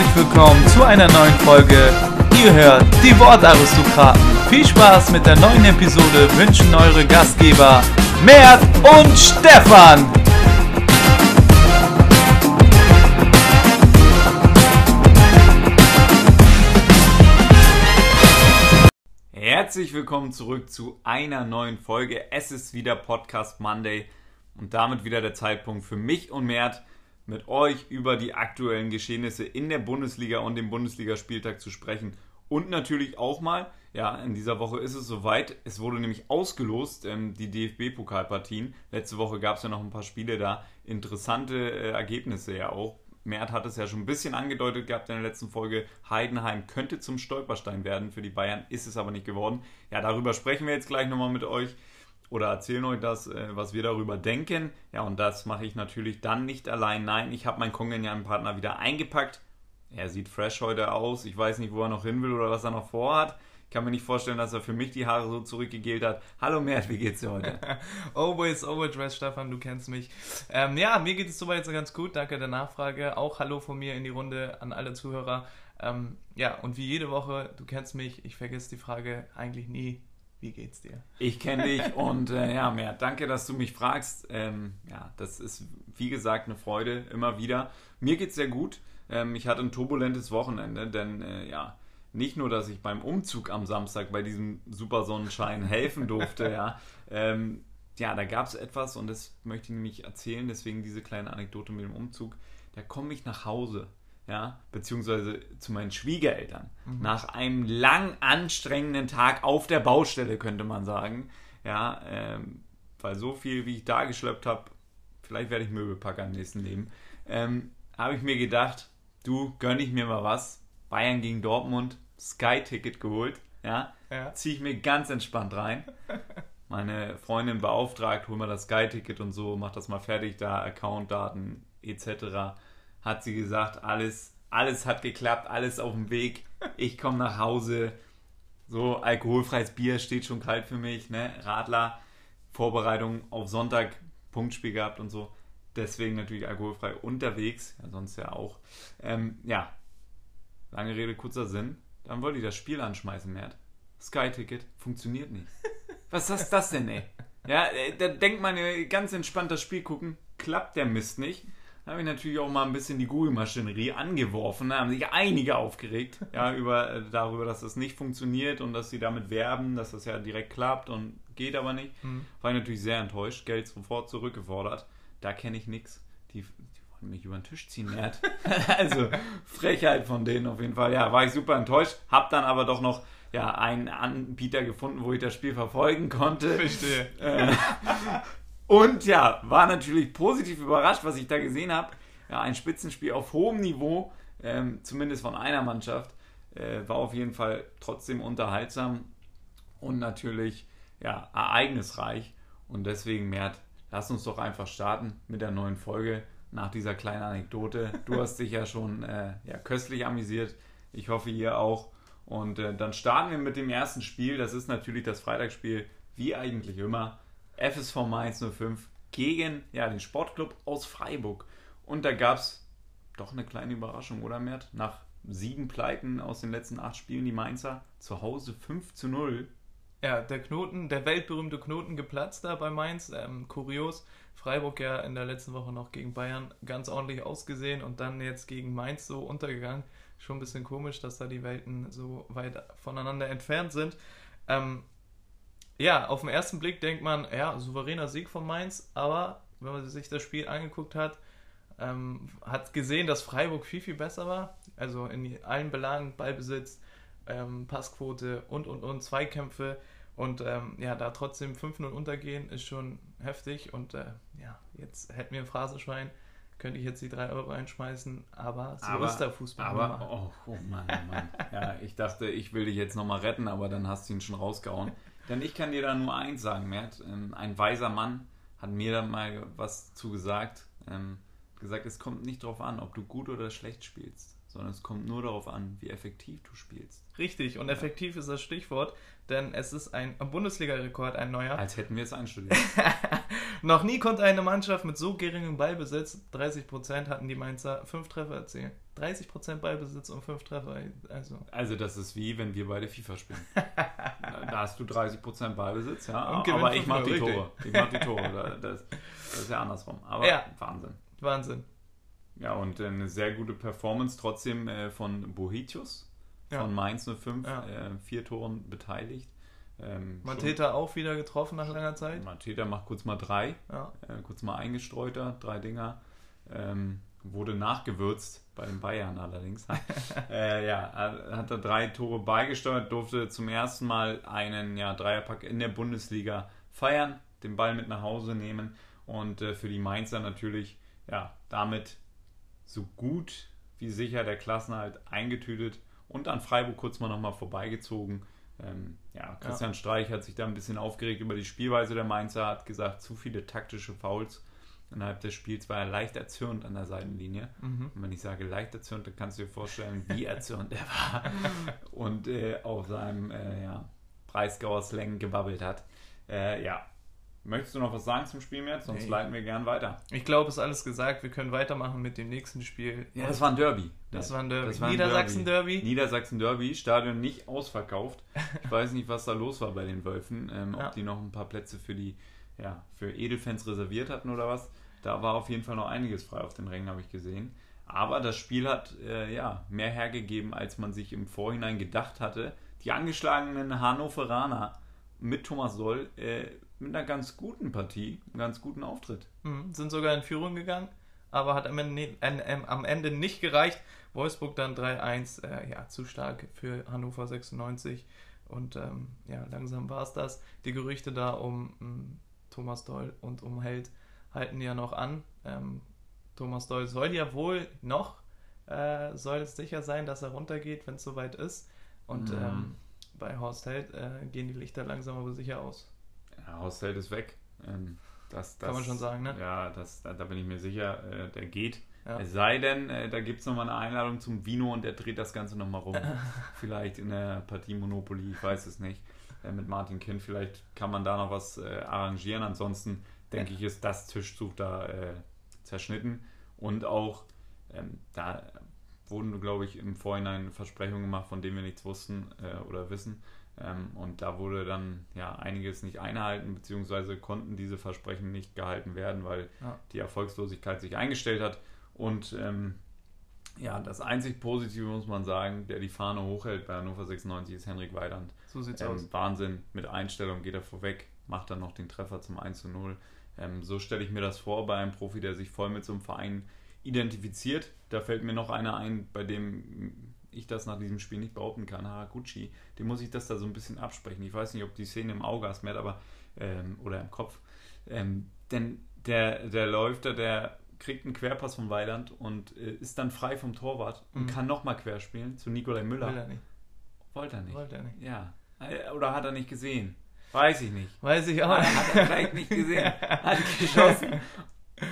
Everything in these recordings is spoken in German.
herzlich willkommen zu einer neuen Folge. Ihr hört die Wortaristokraten. Viel Spaß mit der neuen Episode wünschen eure Gastgeber Mert und Stefan. Herzlich willkommen zurück zu einer neuen Folge. Es ist wieder Podcast Monday und damit wieder der Zeitpunkt für mich und Mert mit euch über die aktuellen Geschehnisse in der Bundesliga und dem Bundesligaspieltag zu sprechen. Und natürlich auch mal, ja, in dieser Woche ist es soweit. Es wurde nämlich ausgelost, ähm, die DFB-Pokalpartien. Letzte Woche gab es ja noch ein paar Spiele da. Interessante äh, Ergebnisse ja auch. Mert hat es ja schon ein bisschen angedeutet gehabt in der letzten Folge. Heidenheim könnte zum Stolperstein werden für die Bayern, ist es aber nicht geworden. Ja, darüber sprechen wir jetzt gleich nochmal mit euch oder erzählen euch das, äh, was wir darüber denken. Ja, und das mache ich natürlich dann nicht allein. Nein, ich habe meinen kongenialen Partner wieder eingepackt. Er sieht fresh heute aus. Ich weiß nicht, wo er noch hin will oder was er noch vorhat. Ich kann mir nicht vorstellen, dass er für mich die Haare so zurückgegelt hat. Hallo Mert, wie geht's dir heute? always overdressed, Stefan, du kennst mich. Ähm, ja, mir geht es soweit so ganz gut. Danke der Nachfrage. Auch Hallo von mir in die Runde an alle Zuhörer. Ähm, ja, und wie jede Woche, du kennst mich, ich vergesse die Frage eigentlich nie. Wie geht's dir? Ich kenne dich und äh, ja, mehr. Danke, dass du mich fragst. Ähm, ja, das ist wie gesagt eine Freude immer wieder. Mir geht's sehr gut. Ähm, ich hatte ein turbulentes Wochenende, denn äh, ja, nicht nur, dass ich beim Umzug am Samstag bei diesem super Sonnenschein helfen durfte, ja. Ähm, ja, da gab es etwas und das möchte ich nämlich erzählen, deswegen diese kleine Anekdote mit dem Umzug. Da komme ich nach Hause ja, beziehungsweise zu meinen Schwiegereltern. Mhm. Nach einem lang anstrengenden Tag auf der Baustelle, könnte man sagen. Ja, ähm, weil so viel, wie ich da geschleppt habe, vielleicht werde ich Möbelpacker im nächsten Leben, ähm, habe ich mir gedacht, du, gönn ich mir mal was. Bayern gegen Dortmund, Sky-Ticket geholt, ja, ja. ziehe ich mir ganz entspannt rein. Meine Freundin beauftragt, hol mal das Sky-Ticket und so, mach das mal fertig, da Accountdaten etc hat sie gesagt, alles, alles hat geklappt, alles auf dem Weg. Ich komme nach Hause. So, alkoholfreies Bier steht schon kalt für mich, ne? Radler, Vorbereitung auf Sonntag, Punktspiel gehabt und so. Deswegen natürlich alkoholfrei unterwegs, ja, sonst ja auch. Ähm, ja, lange Rede, kurzer Sinn. Dann wollte ich das Spiel anschmeißen, Mert. Sky-Ticket funktioniert nicht. Was ist das denn, ey? Ja, äh, da denkt man ganz entspannt das Spiel gucken, klappt der Mist nicht habe ich natürlich auch mal ein bisschen die Google-Maschinerie angeworfen. Da haben sich einige aufgeregt ja, über, äh, darüber, dass das nicht funktioniert und dass sie damit werben, dass das ja direkt klappt und geht aber nicht. Mhm. War ich natürlich sehr enttäuscht, Geld sofort zurückgefordert. Da kenne ich nichts. Die, die wollen mich über den Tisch ziehen, Mert. also Frechheit von denen auf jeden Fall. Ja, war ich super enttäuscht. Hab dann aber doch noch ja, einen Anbieter gefunden, wo ich das Spiel verfolgen konnte. Verstehe. Äh, und ja, war natürlich positiv überrascht, was ich da gesehen habe. Ja, ein Spitzenspiel auf hohem Niveau, ähm, zumindest von einer Mannschaft. Äh, war auf jeden Fall trotzdem unterhaltsam und natürlich ja, ereignisreich. Und deswegen, Mert, lass uns doch einfach starten mit der neuen Folge nach dieser kleinen Anekdote. Du hast dich ja schon äh, ja, köstlich amüsiert. Ich hoffe, ihr auch. Und äh, dann starten wir mit dem ersten Spiel. Das ist natürlich das Freitagsspiel, wie eigentlich immer. FSV Mainz 05 gegen ja, den Sportclub aus Freiburg. Und da gab es doch eine kleine Überraschung, oder Mert? Nach sieben Pleiten aus den letzten acht Spielen, die Mainzer zu Hause 5 zu 0. Ja, der Knoten, der weltberühmte Knoten geplatzt da bei Mainz. Ähm, kurios. Freiburg ja in der letzten Woche noch gegen Bayern ganz ordentlich ausgesehen und dann jetzt gegen Mainz so untergegangen. Schon ein bisschen komisch, dass da die Welten so weit voneinander entfernt sind. Ähm, ja, auf den ersten Blick denkt man, ja, souveräner Sieg von Mainz, aber wenn man sich das Spiel angeguckt hat, ähm, hat gesehen, dass Freiburg viel, viel besser war. Also in allen Belangen, Ballbesitz, ähm, Passquote und, und, und, Zweikämpfe. Und ähm, ja, da trotzdem 5-0 untergehen, ist schon heftig. Und äh, ja, jetzt hätten wir ein Phrasenschwein, könnte ich jetzt die 3 Euro einschmeißen, aber so aber, ist der Fußball. Aber, oh, oh Mann, oh Mann. ja, ich dachte, ich will dich jetzt nochmal retten, aber dann hast du ihn schon rausgehauen. Denn ich kann dir da nur eins sagen, Mert. Ähm, ein weiser Mann hat mir da mal was zugesagt. Ähm, gesagt, es kommt nicht darauf an, ob du gut oder schlecht spielst, sondern es kommt nur darauf an, wie effektiv du spielst. Richtig, und effektiv ist das Stichwort, denn es ist ein Bundesliga-Rekord, ein neuer. Als hätten wir es einstudiert. Noch nie konnte eine Mannschaft mit so geringem Ballbesitz, 30% hatten die Mainzer, 5 Treffer erzielen. 30% Ballbesitz und 5 Treffer. Also. also das ist wie, wenn wir beide FIFA spielen. da hast du 30% Ballbesitz, ja. Aber ich mache die 5-0, Tore. Ich mache die Tore. Das, das ist ja andersrum. Aber Ja. Wahnsinn. Wahnsinn. Ja, und eine sehr gute Performance trotzdem äh, von Bohitius Ja. von Mainz 05, Ja. äh, vier Toren beteiligt. Ähm, Mateta auch wieder getroffen nach langer Zeit. Mateta macht kurz mal drei, Ja. äh, kurz mal eingestreuter, drei Dinger. Ähm, wurde nachgewürzt bei den Bayern allerdings. äh, ja, er hat da drei Tore beigesteuert, durfte zum ersten Mal einen ja, Dreierpack in der Bundesliga feiern, den Ball mit nach Hause nehmen und äh, für die Mainzer natürlich ja, damit so gut wie sicher der Klassenhalt eingetütet und an Freiburg kurz mal nochmal vorbeigezogen. Ähm, ja, Christian Streich hat sich da ein bisschen aufgeregt über die Spielweise der Mainzer, hat gesagt, zu viele taktische Fouls innerhalb des Spiels, war er leicht erzürnt an der Seitenlinie. Mhm. Und wenn ich sage leicht erzürnt, dann kannst du dir vorstellen, wie erzürnt er war und äh, auf seinem äh, ja, Breisgauer Slang gebabbelt hat. Äh, ja, möchtest du noch was sagen zum Spiel jetzt? Sonst Nee. leiten wir gern weiter. Ich glaube, ist alles gesagt. Wir können weitermachen mit dem nächsten Spiel. Ja, das war ein Derby. Das war ein Derby. Das war ein Niedersachsen-Derby. Niedersachsen Derby, Stadion nicht ausverkauft. Ich weiß nicht, was da los war bei den Wölfen, ähm, Ja. ob die noch ein paar Plätze für die ja, für Edelfans reserviert hatten oder was. Da war auf jeden Fall noch einiges frei auf den Rängen, habe ich gesehen. Aber das Spiel hat äh, ja mehr hergegeben, als man sich im Vorhinein gedacht hatte. Die angeschlagenen Hannoveraner mit Thomas Doll äh, mit einer ganz guten Partie, einem ganz guten Auftritt. Mhm. Sind sogar in Führung gegangen, aber hat am Ende, äh, äh, am Ende nicht gereicht. Wolfsburg dann 3-1, äh, ja, zu stark für Hannover 96. Und ähm, ja, langsam war es das. Die Gerüchte da um ähm, Thomas Doll und um Held halten ja noch an. Ähm, Thomas Doll soll ja wohl noch, äh, soll es sicher sein, dass er runtergeht, wenn es soweit ist. Und Mhm. ähm, bei Horst Held äh, gehen die Lichter langsam aber sicher aus. Ja, Hostel ist weg. Ähm, das, das, Kann man schon sagen, ne? Ja, das, da, da bin ich mir sicher, äh, der geht. Ja. Es sei denn, äh, da gibt es nochmal eine Einladung zum Vino und der dreht das Ganze nochmal rum. vielleicht in der Partie Monopoly, ich weiß es nicht. Äh, mit Martin Kind, vielleicht kann man da noch was äh, arrangieren. Ansonsten denke ich, ist das Tischtuch da äh, zerschnitten. Und auch ähm, da wurden, glaube ich, im Vorhinein Versprechungen gemacht, von denen wir nichts wussten äh, oder wissen. Ähm, und da wurde dann ja einiges nicht einhalten, beziehungsweise konnten diese Versprechen nicht gehalten werden, weil Ja. die Erfolgslosigkeit sich eingestellt hat. Und ähm, ja, das einzig Positive muss man sagen, der die Fahne hochhält bei Hannover 96 ist Henrik Weidand. So sieht's aus. Ähm, Wahnsinn, mit Einstellung geht er vorweg, macht dann noch den Treffer zum 1 zu 0. Ähm, so stelle ich mir das vor bei einem Profi, der sich voll mit so einem Verein identifiziert. Da fällt mir noch einer ein, bei dem ich das nach diesem Spiel nicht behaupten kann, Haraguchi. Dem muss ich das da so ein bisschen absprechen. Ich weiß nicht, ob die Szene im Auge hast, Matt, aber ähm, oder im Kopf. Ähm, denn der, der läuft da, der kriegt einen Querpass von Weiland und äh, ist dann frei vom Torwart und Mhm. kann nochmal querspielen zu Nikolai Müller. Will er nicht. Wollte er nicht. Wollte er nicht. Ja. Äh, Oder hat er nicht gesehen? Weiß ich nicht. Weiß ich auch Hat, nicht. hat er vielleicht nicht gesehen. Hat geschossen.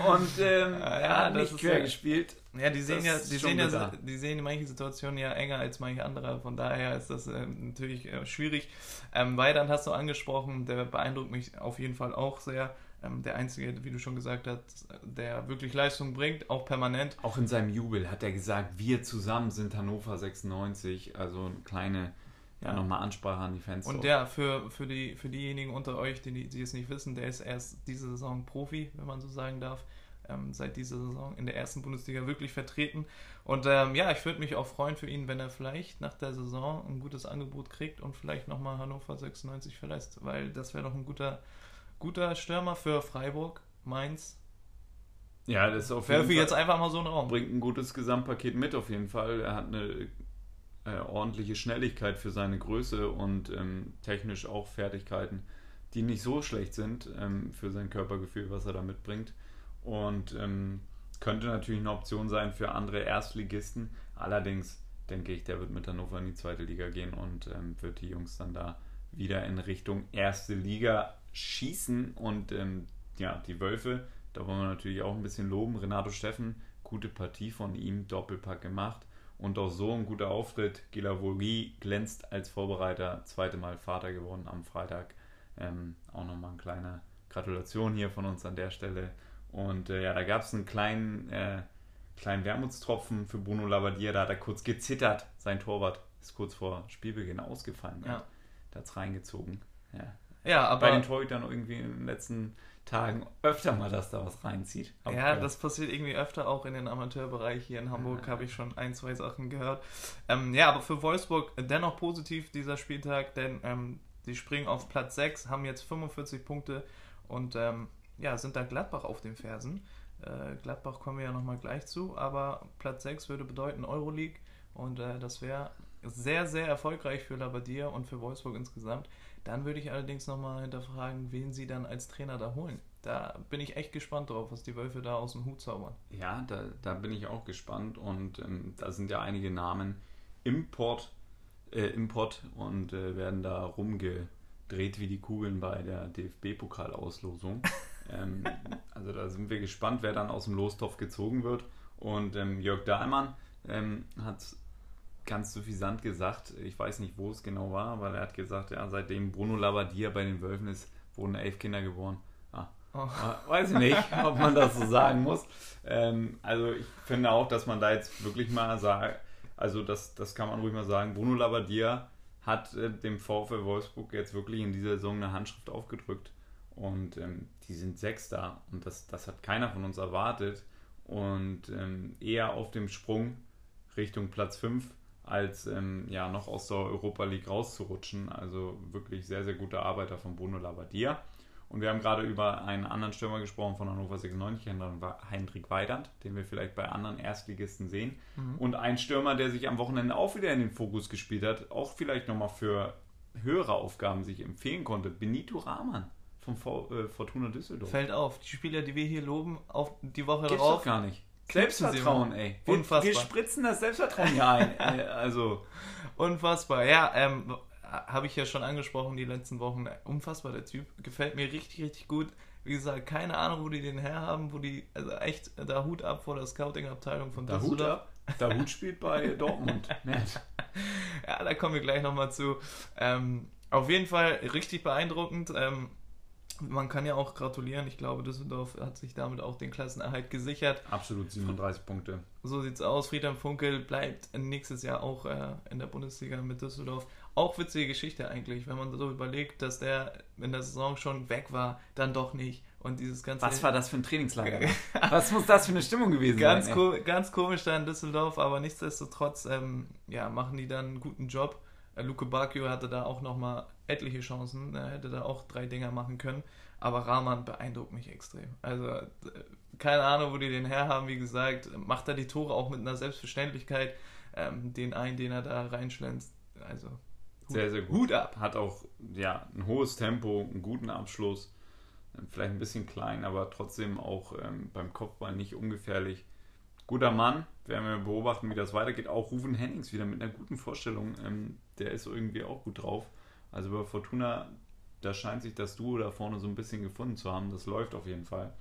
Und ähm, Ja, er hat das nicht ist quer ja- gespielt. Ja, die sehen Das ja, die sehen ja, die sehen in manchen Situationen ja enger als manche andere. Von daher ist das äh, natürlich äh, schwierig. Ähm, Weidand hast du angesprochen, der beeindruckt mich auf jeden Fall auch sehr. Ähm, der einzige, wie du schon gesagt hast, der wirklich Leistung bringt, auch permanent. Auch in seinem Jubel hat er gesagt, wir zusammen sind Hannover 96. Also eine kleine, ja, Ja. nochmal Ansprache an die Fans. Und der für, für, die, für diejenigen unter euch, die, die es nicht wissen, der ist erst diese Saison Profi, wenn man so sagen darf. Ähm, seit dieser Saison in der ersten Bundesliga wirklich vertreten. Und ähm, ja, ich würde mich auch freuen für ihn, wenn er vielleicht nach der Saison ein gutes Angebot kriegt und vielleicht nochmal Hannover 96 verlässt, weil das wäre doch ein guter, guter Stürmer für Freiburg, Mainz. ja, das ist auf jeden jetzt Fall, einfach mal so einen Raum. bringt ein gutes Gesamtpaket mit auf jeden Fall. Er hat eine äh, ordentliche Schnelligkeit für seine Größe und ähm, technisch auch Fertigkeiten, die nicht so schlecht sind ähm, für sein Körpergefühl, was er da mitbringt. Und ähm, könnte natürlich eine Option sein für andere Erstligisten. Allerdings denke ich, der wird mit Hannover in die zweite Liga gehen und ähm, wird die Jungs dann da wieder in Richtung erste Liga schießen. Und ähm, ja, die Wölfe, da wollen wir natürlich auch ein bisschen loben. Renato Steffen, gute Partie von ihm, Doppelpack gemacht. Und auch so ein guter Auftritt. Gilavoli glänzt als Vorbereiter, zweite Mal Vater geworden am Freitag. Ähm, auch nochmal eine kleine Gratulation hier von uns an der Stelle. Und äh, ja, da gab es einen kleinen, äh, kleinen Wermutstropfen für Bruno Labbadia. Da hat er kurz gezittert. Sein Torwart ist kurz vor Spielbeginn ausgefallen. Ja. Da hat es reingezogen. Ja. Ja, aber. Bei den Torhütern irgendwie in den letzten Tagen öfter mal, dass da was reinzieht. Hab Ja, gehört. das passiert irgendwie öfter auch in den Amateurbereich hier in Hamburg, Ja. habe ich schon ein, zwei Sachen gehört. Ähm, ja, aber für Wolfsburg dennoch positiv dieser Spieltag, denn ähm, die springen auf Platz 6, haben jetzt 45 Punkte und ähm, ja, sind da Gladbach auf den Fersen. Äh, Gladbach kommen wir ja nochmal gleich zu, aber Platz 6 würde bedeuten Euroleague und äh, das wäre sehr, sehr erfolgreich für Labadia und für Wolfsburg insgesamt. Dann würde ich allerdings nochmal hinterfragen, wen sie dann als Trainer da holen. Da bin ich echt gespannt drauf, was die Wölfe da aus dem Hut zaubern. Ja, da, da bin ich auch gespannt und ähm, da sind ja einige Namen im Port, äh, im Pott und äh, werden da rumgedreht wie die Kugeln bei der DFB-Pokalauslosung. ähm, also da sind wir gespannt, wer dann aus dem Lostopf gezogen wird. Und ähm, Jörg Dahlmann ähm, hat ganz suffisant gesagt, ich weiß nicht, wo es genau war, aber er hat gesagt, ja, seitdem Bruno Labbadia bei den Wölfen ist, wurden elf Kinder geboren. Ah, Oh. Weiß ich nicht, ob man das so sagen muss. Ähm, also ich finde auch, dass man da jetzt wirklich mal sagt, also das, das kann man ruhig mal sagen, Bruno Labbadia hat äh, dem VfL Wolfsburg jetzt wirklich in dieser Saison eine Handschrift aufgedrückt und ähm, die sind Sechster und das, das hat keiner von uns erwartet und ähm, eher auf dem Sprung Richtung Platz 5 als ähm, ja noch aus der Europa League rauszurutschen. Also wirklich sehr, sehr gute Arbeiter von Bruno Labbadia. Und wir haben gerade über einen anderen Stürmer gesprochen von Hannover 96, Hendrik Weidand, den wir vielleicht bei anderen Erstligisten sehen. Mhm. Und ein Stürmer, der sich am Wochenende auch wieder in den Fokus gespielt hat, auch vielleicht nochmal für höhere Aufgaben sich empfehlen konnte. Benito Rahman vom v äh, Fortuna Düsseldorf. Fällt auf, die Spieler, die wir hier loben, auf die Woche Gibt's drauf. doch gar nicht. Selbstvertrauen, ey. Wir, Unfassbar. wir spritzen das Selbstvertrauen hier ein. äh, also, Unfassbar. Ja, ähm, habe ich ja schon angesprochen die letzten Wochen. Unfassbar, der Typ. Gefällt mir richtig, richtig gut. Wie gesagt, keine Ahnung, wo die den herhaben, wo die, also echt, da Hut ab vor der Scouting-Abteilung von der Hut ab. Der Hut spielt bei Dortmund. Ja, da kommen wir gleich nochmal zu. Ähm, auf jeden Fall richtig beeindruckend. Ähm, man kann ja auch gratulieren. Ich glaube, Düsseldorf hat sich damit auch den Klassenerhalt gesichert. Absolut 37 Punkte. So sieht's aus. Friedhelm Funkel bleibt nächstes Jahr auch äh, in der Bundesliga mit Düsseldorf. Auch witzige Geschichte eigentlich, wenn man so überlegt, dass der in der Saison schon weg war, dann doch nicht. Und dieses ganze. Was war das für ein Trainingslager? Was muss das für eine Stimmung gewesen ganz, sein? ko ganz komisch da in Düsseldorf, aber nichtsdestotrotz ähm, ja, machen die dann einen guten Job. Äh, Luke Bacchio hatte da auch nochmal etliche Chancen, er hätte da auch drei Dinger machen können, aber Rahman beeindruckt mich extrem. Also äh, keine Ahnung, wo die den herhaben, wie gesagt, macht er die Tore auch mit einer Selbstverständlichkeit, ähm, den einen, den er da reinschlänzt. Also Hut, Sehr, sehr gut. Hut ab. Hat auch ja, ein hohes Tempo, einen guten Abschluss. Vielleicht ein bisschen klein, aber trotzdem auch ähm, beim Kopfball nicht ungefährlich. Guter Mann, werden wir beobachten, wie das weitergeht. Auch Ruven Hennings wieder mit einer guten Vorstellung. Ähm, der ist irgendwie auch gut drauf. Also bei Fortuna, da scheint sich das Duo da vorne so ein bisschen gefunden zu haben. Das läuft auf jeden Fall.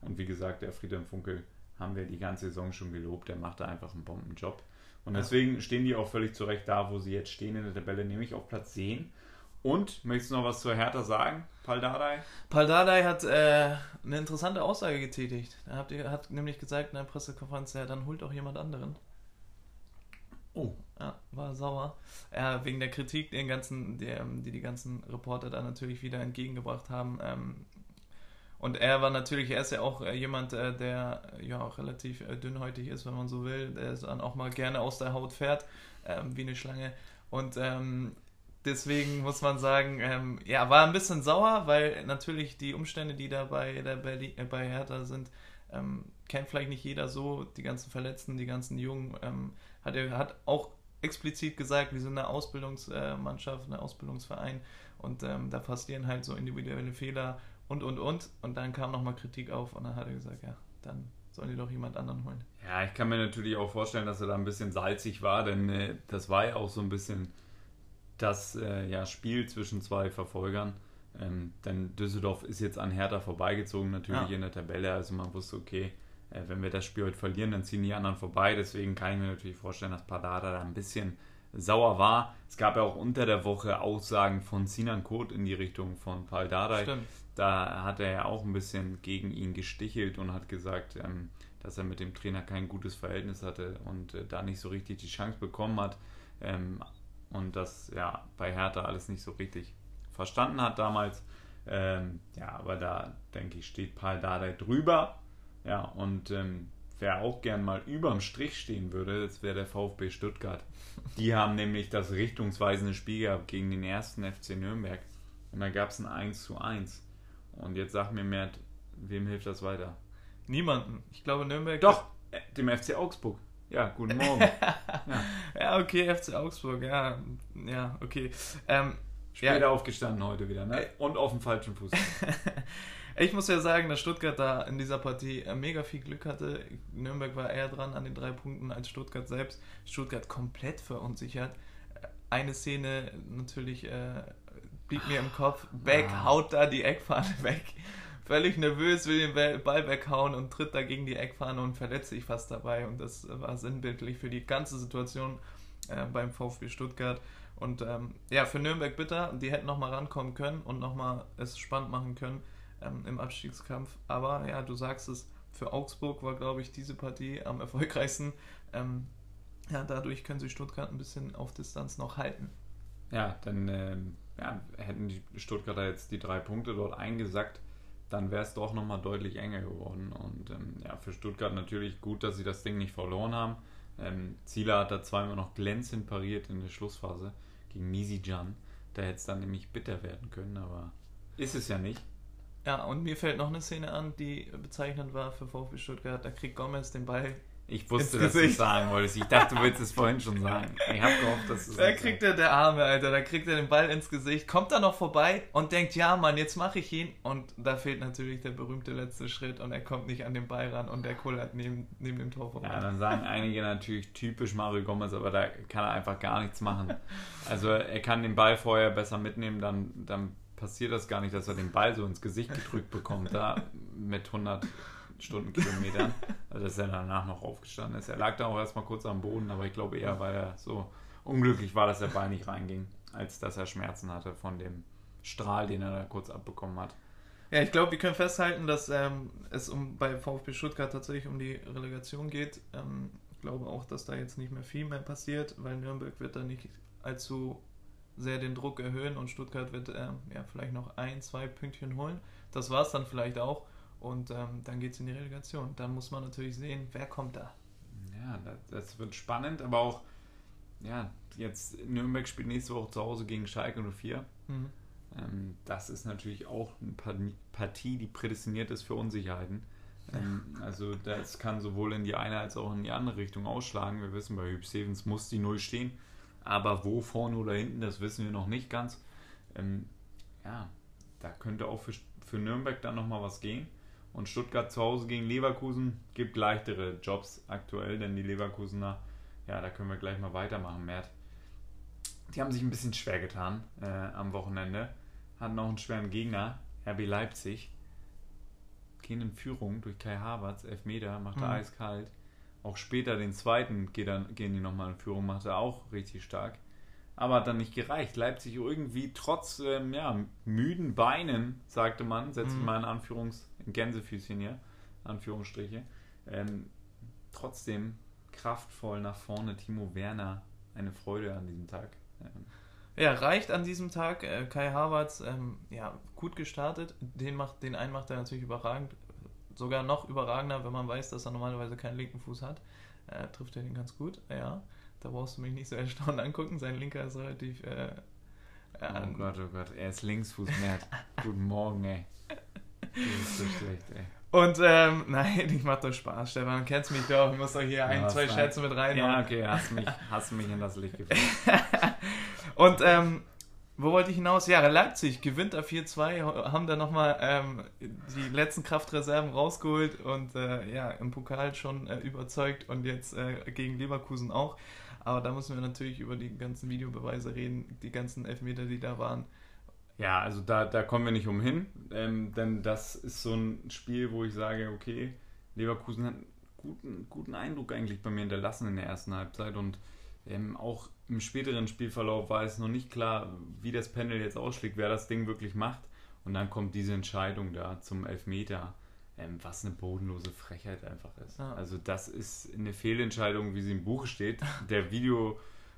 Und wie gesagt, der Friedhelm Funkel haben wir die ganze Saison schon gelobt. Der macht da einfach einen Bombenjob. Und deswegen stehen die auch völlig zurecht da, wo sie jetzt stehen in der Tabelle, nämlich auf Platz 10. Und, möchtest du noch was zur Hertha sagen, Paldadei? Paldadei hat äh, eine interessante Aussage getätigt. Er hat, hat nämlich gesagt in der Pressekonferenz, ja, dann holt auch jemand anderen. Oh. Ja, war sauer. Ja, wegen der Kritik, den ganzen, die, ähm, die die ganzen Reporter da natürlich wieder entgegengebracht haben. Ähm, und er war natürlich, er ist ja auch äh, jemand, äh, der ja auch relativ äh, dünnhäutig ist, wenn man so will. Der dann auch mal gerne aus der Haut fährt, ähm, wie eine Schlange. Und deswegen muss man sagen, ja, war ein bisschen sauer, weil natürlich die Umstände, die da bei, der Berlin, äh, bei Hertha sind, kennt vielleicht nicht jeder so. Die ganzen Verletzten, die ganzen Jungen. Hat er hat auch explizit gesagt, wir sind eine Ausbildungsmannschaft, ein Ausbildungsverein und ähm, da passieren halt so individuelle Fehler und und und. Und dann kam nochmal Kritik auf und dann hat er gesagt, ja, dann sollen die doch jemand anderen holen. Ja, ich kann mir natürlich auch vorstellen, dass er da ein bisschen salzig war, denn äh, das war ja auch so ein bisschen das äh, ja, Spiel zwischen zwei Verfolgern. Ähm, denn Düsseldorf ist jetzt an Hertha vorbeigezogen, natürlich Ja. in der Tabelle. Also man wusste, okay, äh, wenn wir das Spiel heute verlieren, dann ziehen die anderen vorbei. Deswegen kann ich mir natürlich vorstellen, dass Padada da ein bisschen sauer war. Es gab ja auch unter der Woche Aussagen von Sinan Kot in die Richtung von Pal Dardai. Stimmt. Da hat er ja auch ein bisschen gegen ihn gestichelt und hat gesagt, ähm, dass er mit dem Trainer kein gutes Verhältnis hatte und äh, da nicht so richtig die Chance bekommen hat ähm, und das ja bei Hertha alles nicht so richtig verstanden hat damals. Ähm, ja, aber da denke ich, steht Paul Dardai drüber. Ja, und ähm, wer auch gern mal überm Strich stehen würde, das wäre der VfB Stuttgart. Die haben nämlich das richtungsweisende Spiel gehabt gegen den ersten FC Nürnberg. Und da gab es ein 1 zu 1. Und jetzt sag mir, Mert, wem hilft das weiter? Niemanden. Ich glaube, Nürnberg. Doch, äh, dem FC Augsburg. Ja, guten Morgen. ja. ja. okay, FC Augsburg, ja. Ja, okay. Ähm, Später ja. aufgestanden heute wieder, ne? Und auf dem falschen Fuß. ich muss ja sagen, dass Stuttgart da in dieser Partie äh, mega viel Glück hatte. Nürnberg war eher dran an den drei Punkten als Stuttgart selbst. Stuttgart komplett verunsichert. Eine Szene natürlich äh, blieb mir im Kopf. Beck ah. haut da die Eckfahne weg. Völlig nervös, will den Ball weghauen und tritt da gegen die Eckfahne und verletzt sich fast dabei. Und das war sinnbildlich für die ganze Situation äh, beim VfB Stuttgart. Und ähm, ja, für Nürnberg bitter. Die hätten nochmal rankommen können und nochmal es spannend machen können ähm, im Abstiegskampf. Aber ja, du sagst es, für Augsburg war, glaube ich, diese Partie am erfolgreichsten. Ähm, ja, dadurch können sie Stuttgart ein bisschen auf Distanz noch halten. Ja, dann ähm, ja, hätten die Stuttgarter jetzt die drei Punkte dort eingesackt, dann wäre es doch nochmal deutlich enger geworden. Und ähm, ja, für Stuttgart natürlich gut, dass sie das Ding nicht verloren haben. Ähm, Zieler hat da zweimal noch glänzend pariert in der Schlussphase gegen Misijan. Da hätte es dann nämlich bitter werden können, aber ist es ja nicht. Ja, und mir fällt noch eine Szene an, die bezeichnend war für VfB Stuttgart. Da kriegt Gomez den Ball ich wusste, dass du es sagen wolltest. Ich dachte, du willst es vorhin schon sagen. Ich habe gehofft, dass es. Da kriegt er, der Arme, Alter, da kriegt er den Ball ins Gesicht, kommt da noch vorbei und denkt, ja, Mann, jetzt mache ich ihn. Und da fehlt natürlich der berühmte letzte Schritt und er kommt nicht an den Ball ran und der kullert neben, neben dem Tor vorbei. Ja, dann sagen einige natürlich typisch Mario Gomez, aber da kann er einfach gar nichts machen. Also er kann den Ball vorher besser mitnehmen, dann, dann passiert das gar nicht, dass er den Ball so ins Gesicht gedrückt bekommt, da mit 100 Stundenkilometern. Also dass er danach noch aufgestanden ist. Er lag da auch erstmal kurz am Boden, aber ich glaube eher, weil er so unglücklich war, dass der Ball nicht reinging, als dass er Schmerzen hatte von dem Strahl, den er da kurz abbekommen hat. Ja, ich glaube, wir können festhalten, dass ähm, es um bei VfB Stuttgart tatsächlich um die Relegation geht. Ähm, ich glaube auch, dass da jetzt nicht mehr viel mehr passiert, weil Nürnberg wird da nicht allzu sehr den Druck erhöhen und Stuttgart wird ähm, ja vielleicht noch ein, zwei Pünktchen holen. Das war es dann vielleicht auch. Und ähm, dann geht es in die Relegation. Dann muss man natürlich sehen, wer kommt da. Ja, das, das wird spannend, aber auch, ja, jetzt Nürnberg spielt nächste Woche zu Hause gegen Schalke 04. Mhm. Ähm, das ist natürlich auch eine Partie, die prädestiniert ist für Unsicherheiten. Ähm, also das kann sowohl in die eine als auch in die andere Richtung ausschlagen. Wir wissen, bei Hüb Stevens muss die Null stehen. Aber wo vorne oder hinten, das wissen wir noch nicht ganz. Ähm, ja, da könnte auch für, für Nürnberg dann nochmal was gehen. Und Stuttgart zu Hause gegen Leverkusen gibt leichtere Jobs aktuell, denn die Leverkusener, ja, da können wir gleich mal weitermachen, Mert. Die haben sich ein bisschen schwer getan äh, am Wochenende. Hatten auch einen schweren Gegner, RB Leipzig. Gehen in Führung durch Kai Havertz, Elfmeter, macht er mhm. eiskalt. Auch später den zweiten geht dann, gehen die nochmal in Führung, macht er auch richtig stark aber hat dann nicht gereicht. Leipzig irgendwie trotz ähm, ja, müden Beinen, sagte man, setze ich mhm. mal in Anführungs Gänsefüßchen hier, Anführungsstriche, ähm, trotzdem kraftvoll nach vorne. Timo Werner, eine Freude an diesem Tag. Ähm. Ja, reicht an diesem Tag. Äh, Kai Havertz, ähm, ja, gut gestartet. Den, macht, den einen macht er natürlich überragend. Sogar noch überragender, wenn man weiß, dass er normalerweise keinen linken Fuß hat. Äh, trifft er den ganz gut, ja. Da brauchst du mich nicht so erstaunt angucken. Sein linker ist relativ. Äh, äh, oh Gott, oh Gott, er ist Linksfußmert. Guten Morgen, ey. Du bist so schlecht, ey. Und ähm, nein, ich mach doch Spaß, Stefan. Du kennst mich doch. Ich muss doch hier ein, zwei Schätze mit rein. Ja, okay, hast mich, hast mich in das Licht geführt. Und ähm, wo wollte ich hinaus? Ja, Leipzig gewinnt da 4-2, haben da nochmal ähm, die letzten Kraftreserven rausgeholt und äh, ja, im Pokal schon äh, überzeugt und jetzt äh, gegen Leverkusen auch. Aber da müssen wir natürlich über die ganzen Videobeweise reden, die ganzen Elfmeter, die da waren. Ja, also da, da kommen wir nicht umhin, ähm, denn das ist so ein Spiel, wo ich sage, okay, Leverkusen hat einen guten, guten Eindruck eigentlich bei mir hinterlassen in der ersten Halbzeit und ähm, auch im späteren Spielverlauf war es noch nicht klar, wie das Panel jetzt ausschlägt, wer das Ding wirklich macht. Und dann kommt diese Entscheidung da zum Elfmeter. ähm, was eine bodenlose Frechheit einfach ist. Ja. Also das ist eine Fehlentscheidung, wie sie im Buch steht. Der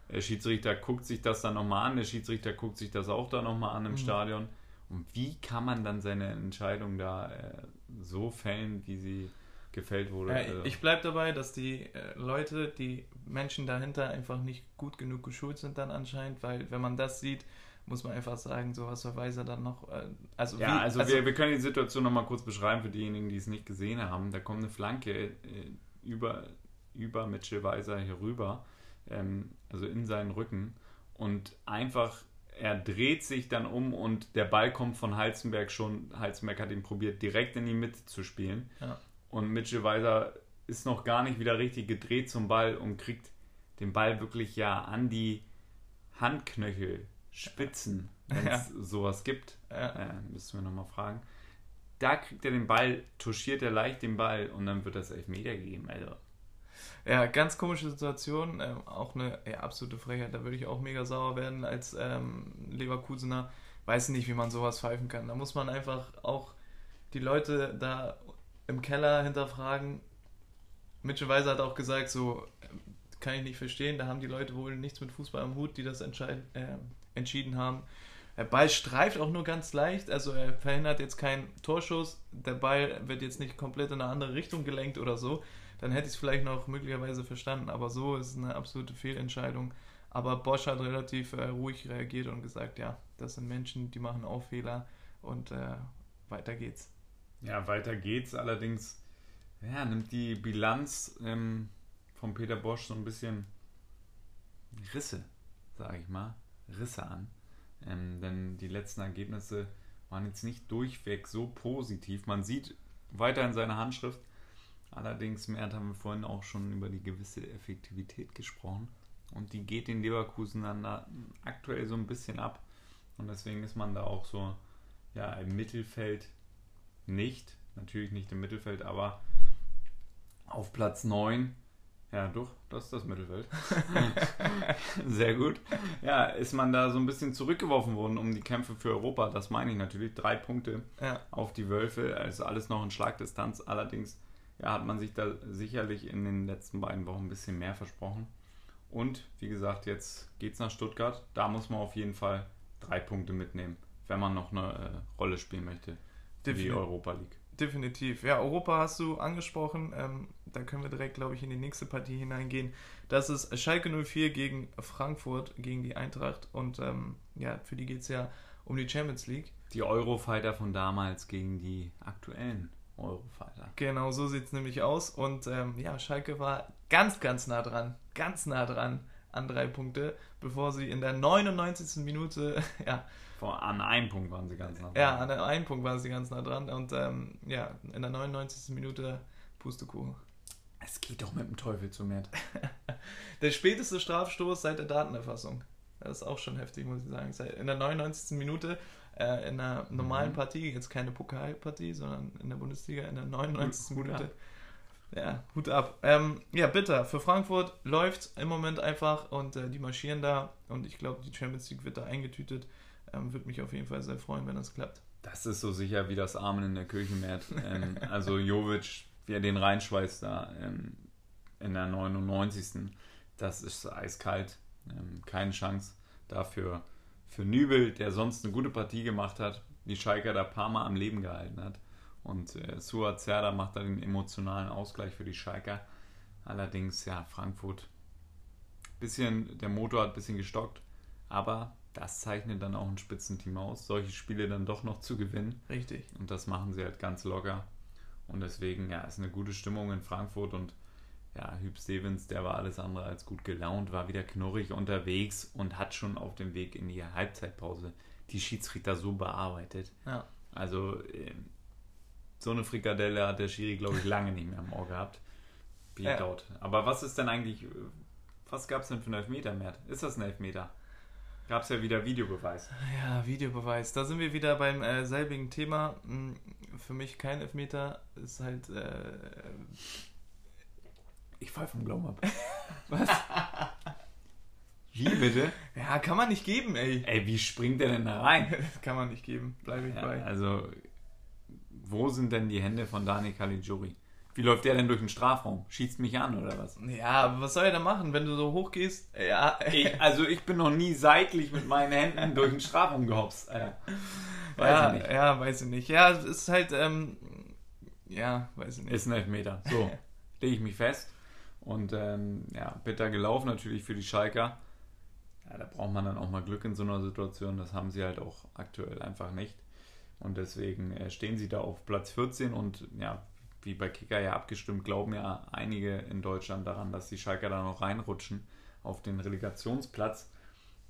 Videoschiedsrichter guckt sich das dann nochmal an, der Schiedsrichter guckt sich das auch dann nochmal an im Mhm. Stadion. Und wie kann man dann seine Entscheidung da äh, so fällen, wie sie gefällt wurde? Also, ich bleibe dabei, dass die äh, Leute, die Menschen dahinter einfach nicht gut genug geschult sind dann anscheinend, weil wenn man das sieht, muss man einfach sagen, so was soll Weiser dann noch, äh, also ja, wie, also, wir, wir können die Situation nochmal kurz beschreiben für diejenigen, die es nicht gesehen haben. Da kommt eine Flanke äh, über, über Mitchell Weiser hier rüber, ähm, also in seinen Rücken und einfach, er dreht sich dann um und der Ball kommt von Halzenberg schon, Halzenberg hat ihn probiert, direkt in die Mitte zu spielen. Ja. Und Mitchell Weiser ist noch gar nicht wieder richtig gedreht zum Ball und kriegt den Ball wirklich ja an die Handknöchel, Spitzen, wenn es sowas gibt ja, äh, müssen wir nochmal fragen. Da kriegt er den Ball, touchiert er leicht den Ball und dann wird das Elfmeter gegeben. Also, ja, ganz komische Situation, ähm, auch eine ja, absolute Frechheit, da würde ich auch mega sauer werden als ähm, Leverkusener, weiß nicht, wie man sowas pfeifen kann. Da muss man einfach auch die Leute da im Keller hinterfragen. Mitchell Weiser hat auch gesagt, so ähm, kann ich nicht verstehen, da haben die Leute wohl nichts mit Fußball am Hut, die das äh, entschieden haben. Der Ball streift auch nur ganz leicht, also er verhindert jetzt keinen Torschuss, der Ball wird jetzt nicht komplett in eine andere Richtung gelenkt oder so. Dann hätte ich es vielleicht noch möglicherweise verstanden, aber so ist es eine absolute Fehlentscheidung. Aber Bosch hat relativ äh, ruhig reagiert und gesagt, ja, das sind Menschen, die machen auch Fehler und äh, weiter geht's. Ja, weiter geht's. Allerdings ja, nimmt die Bilanz ähm, von Peter Bosch so ein bisschen Risse, sage ich mal, Risse an. Ähm, denn die letzten Ergebnisse waren jetzt nicht durchweg so positiv. Man sieht weiterhin seine Handschrift. Allerdings, Mert, haben wir vorhin auch schon über die gewisse Effektivität gesprochen. Und die geht in Leverkusen dann da aktuell so ein bisschen ab. Und deswegen ist man da auch so ja, im Mittelfeld nicht. Natürlich nicht im Mittelfeld, aber auf Platz 9. Ja, doch, das ist das Mittelfeld. Sehr gut. Ja, ist man da so ein bisschen zurückgeworfen worden um die Kämpfe für Europa. Das meine ich natürlich. Drei Punkte Ja, auf die Wölfe, also alles noch in Schlagdistanz. Allerdings ja, hat man sich da sicherlich in den letzten beiden Wochen ein bisschen mehr versprochen. Und wie gesagt, jetzt geht's nach Stuttgart. Da muss man auf jeden Fall drei Punkte mitnehmen, wenn man noch eine äh, Rolle spielen möchte die Definitiv. Europa League. definitiv. Ja, Europa hast du angesprochen. Ähm, da können wir direkt, glaube ich, in die nächste Partie hineingehen. Das ist Schalke 04 gegen Frankfurt, gegen die Eintracht. Und ähm, ja, für die geht es ja um die Champions League. Die Eurofighter von damals gegen die aktuellen Eurofighter. Genau, so sieht es nämlich aus. Und ähm, ja, Schalke war ganz, ganz nah dran, ganz nah dran an drei Punkte, bevor sie in der 99. Minute, ja, Vor, an einem Punkt waren sie ganz nah. dran. ja, an der einen Punkt waren sie ganz nah dran. Und ähm, ja, in der 99. Minute Pustekuchen. Es geht doch mit dem Teufel zu Mert. Der späteste Strafstoß seit der Datenerfassung. Das ist auch schon heftig, muss ich sagen. In der 99. Minute, äh, in einer normalen Mhm. Partie, jetzt keine Pokalpartie, sondern in der Bundesliga in der 99. Hut Minute. ab. Ja, Hut ab. Ähm, ja, bitter. Für Frankfurt läuft im Moment einfach und äh, die marschieren da und ich glaube, die Champions League wird da eingetütet. Ähm, Würde mich auf jeden Fall sehr freuen, wenn das klappt. Das ist so sicher wie das Amen in der Kirche, Mert. ähm, also Jovic, wie er den reinschweißt da ähm, in der 99. Das ist eiskalt. Ähm, keine Chance dafür für Nübel, der sonst eine gute Partie gemacht hat, die Schalker da ein paar Mal am Leben gehalten hat. Und äh, Suat Serdar macht da den emotionalen Ausgleich für die Schalker. Allerdings, ja, Frankfurt, bisschen, der Motor hat ein bisschen gestockt, aber das zeichnet dann auch ein Spitzenteam aus, solche Spiele dann doch noch zu gewinnen. Richtig. Und das machen sie halt ganz locker. Und deswegen, ja, ist eine gute Stimmung in Frankfurt und ja, Hüb Stevens, der war alles andere als gut gelaunt, war wieder knurrig unterwegs und hat schon auf dem Weg in die Halbzeitpause die Schiedsrichter so bearbeitet. Ja. Also, ähm, so eine Frikadelle hat der Schiri, glaube ich, lange nicht mehr im Ohr gehabt. Wie Ja. Aber was ist denn eigentlich, was gab es denn für einen Elfmeter, Mert? Ist das ein Elfmeter? Gab es ja wieder Videobeweis. Ja, Videobeweis. Da sind wir wieder beim äh, selbigen Thema. Hm, Für mich kein Elfmeter. Ist halt. Äh, Ich fall vom Glauben ab. Was? Wie bitte? ja, kann man nicht geben, ey. Ey, wie springt der denn da rein? kann man nicht geben. Bleibe ich Ja, bei. also, wo sind denn die Hände von Dani Caligiuri? Wie läuft der denn durch den Strafraum? Schießt mich an oder was? Ja, aber was soll er da machen, wenn du so hoch gehst? Ja. Ich, also ich bin noch nie seitlich mit meinen Händen durch den Strafraum gehopst. Alter. Weiß ja, ich nicht. ja, weiß ich nicht. Ja, es ist halt, ähm, ja, weiß ich nicht. Ist ein Elfmeter. So, lege ich mich fest. Und ähm, ja, bitter gelaufen natürlich für die Schalker. Ja, da braucht man dann auch mal Glück in so einer Situation. Das haben sie halt auch aktuell einfach nicht. Und deswegen äh, stehen sie da auf Platz 14 und ja, wie bei Kicker ja abgestimmt, glauben ja einige in Deutschland daran, dass die Schalker da noch reinrutschen auf den Relegationsplatz.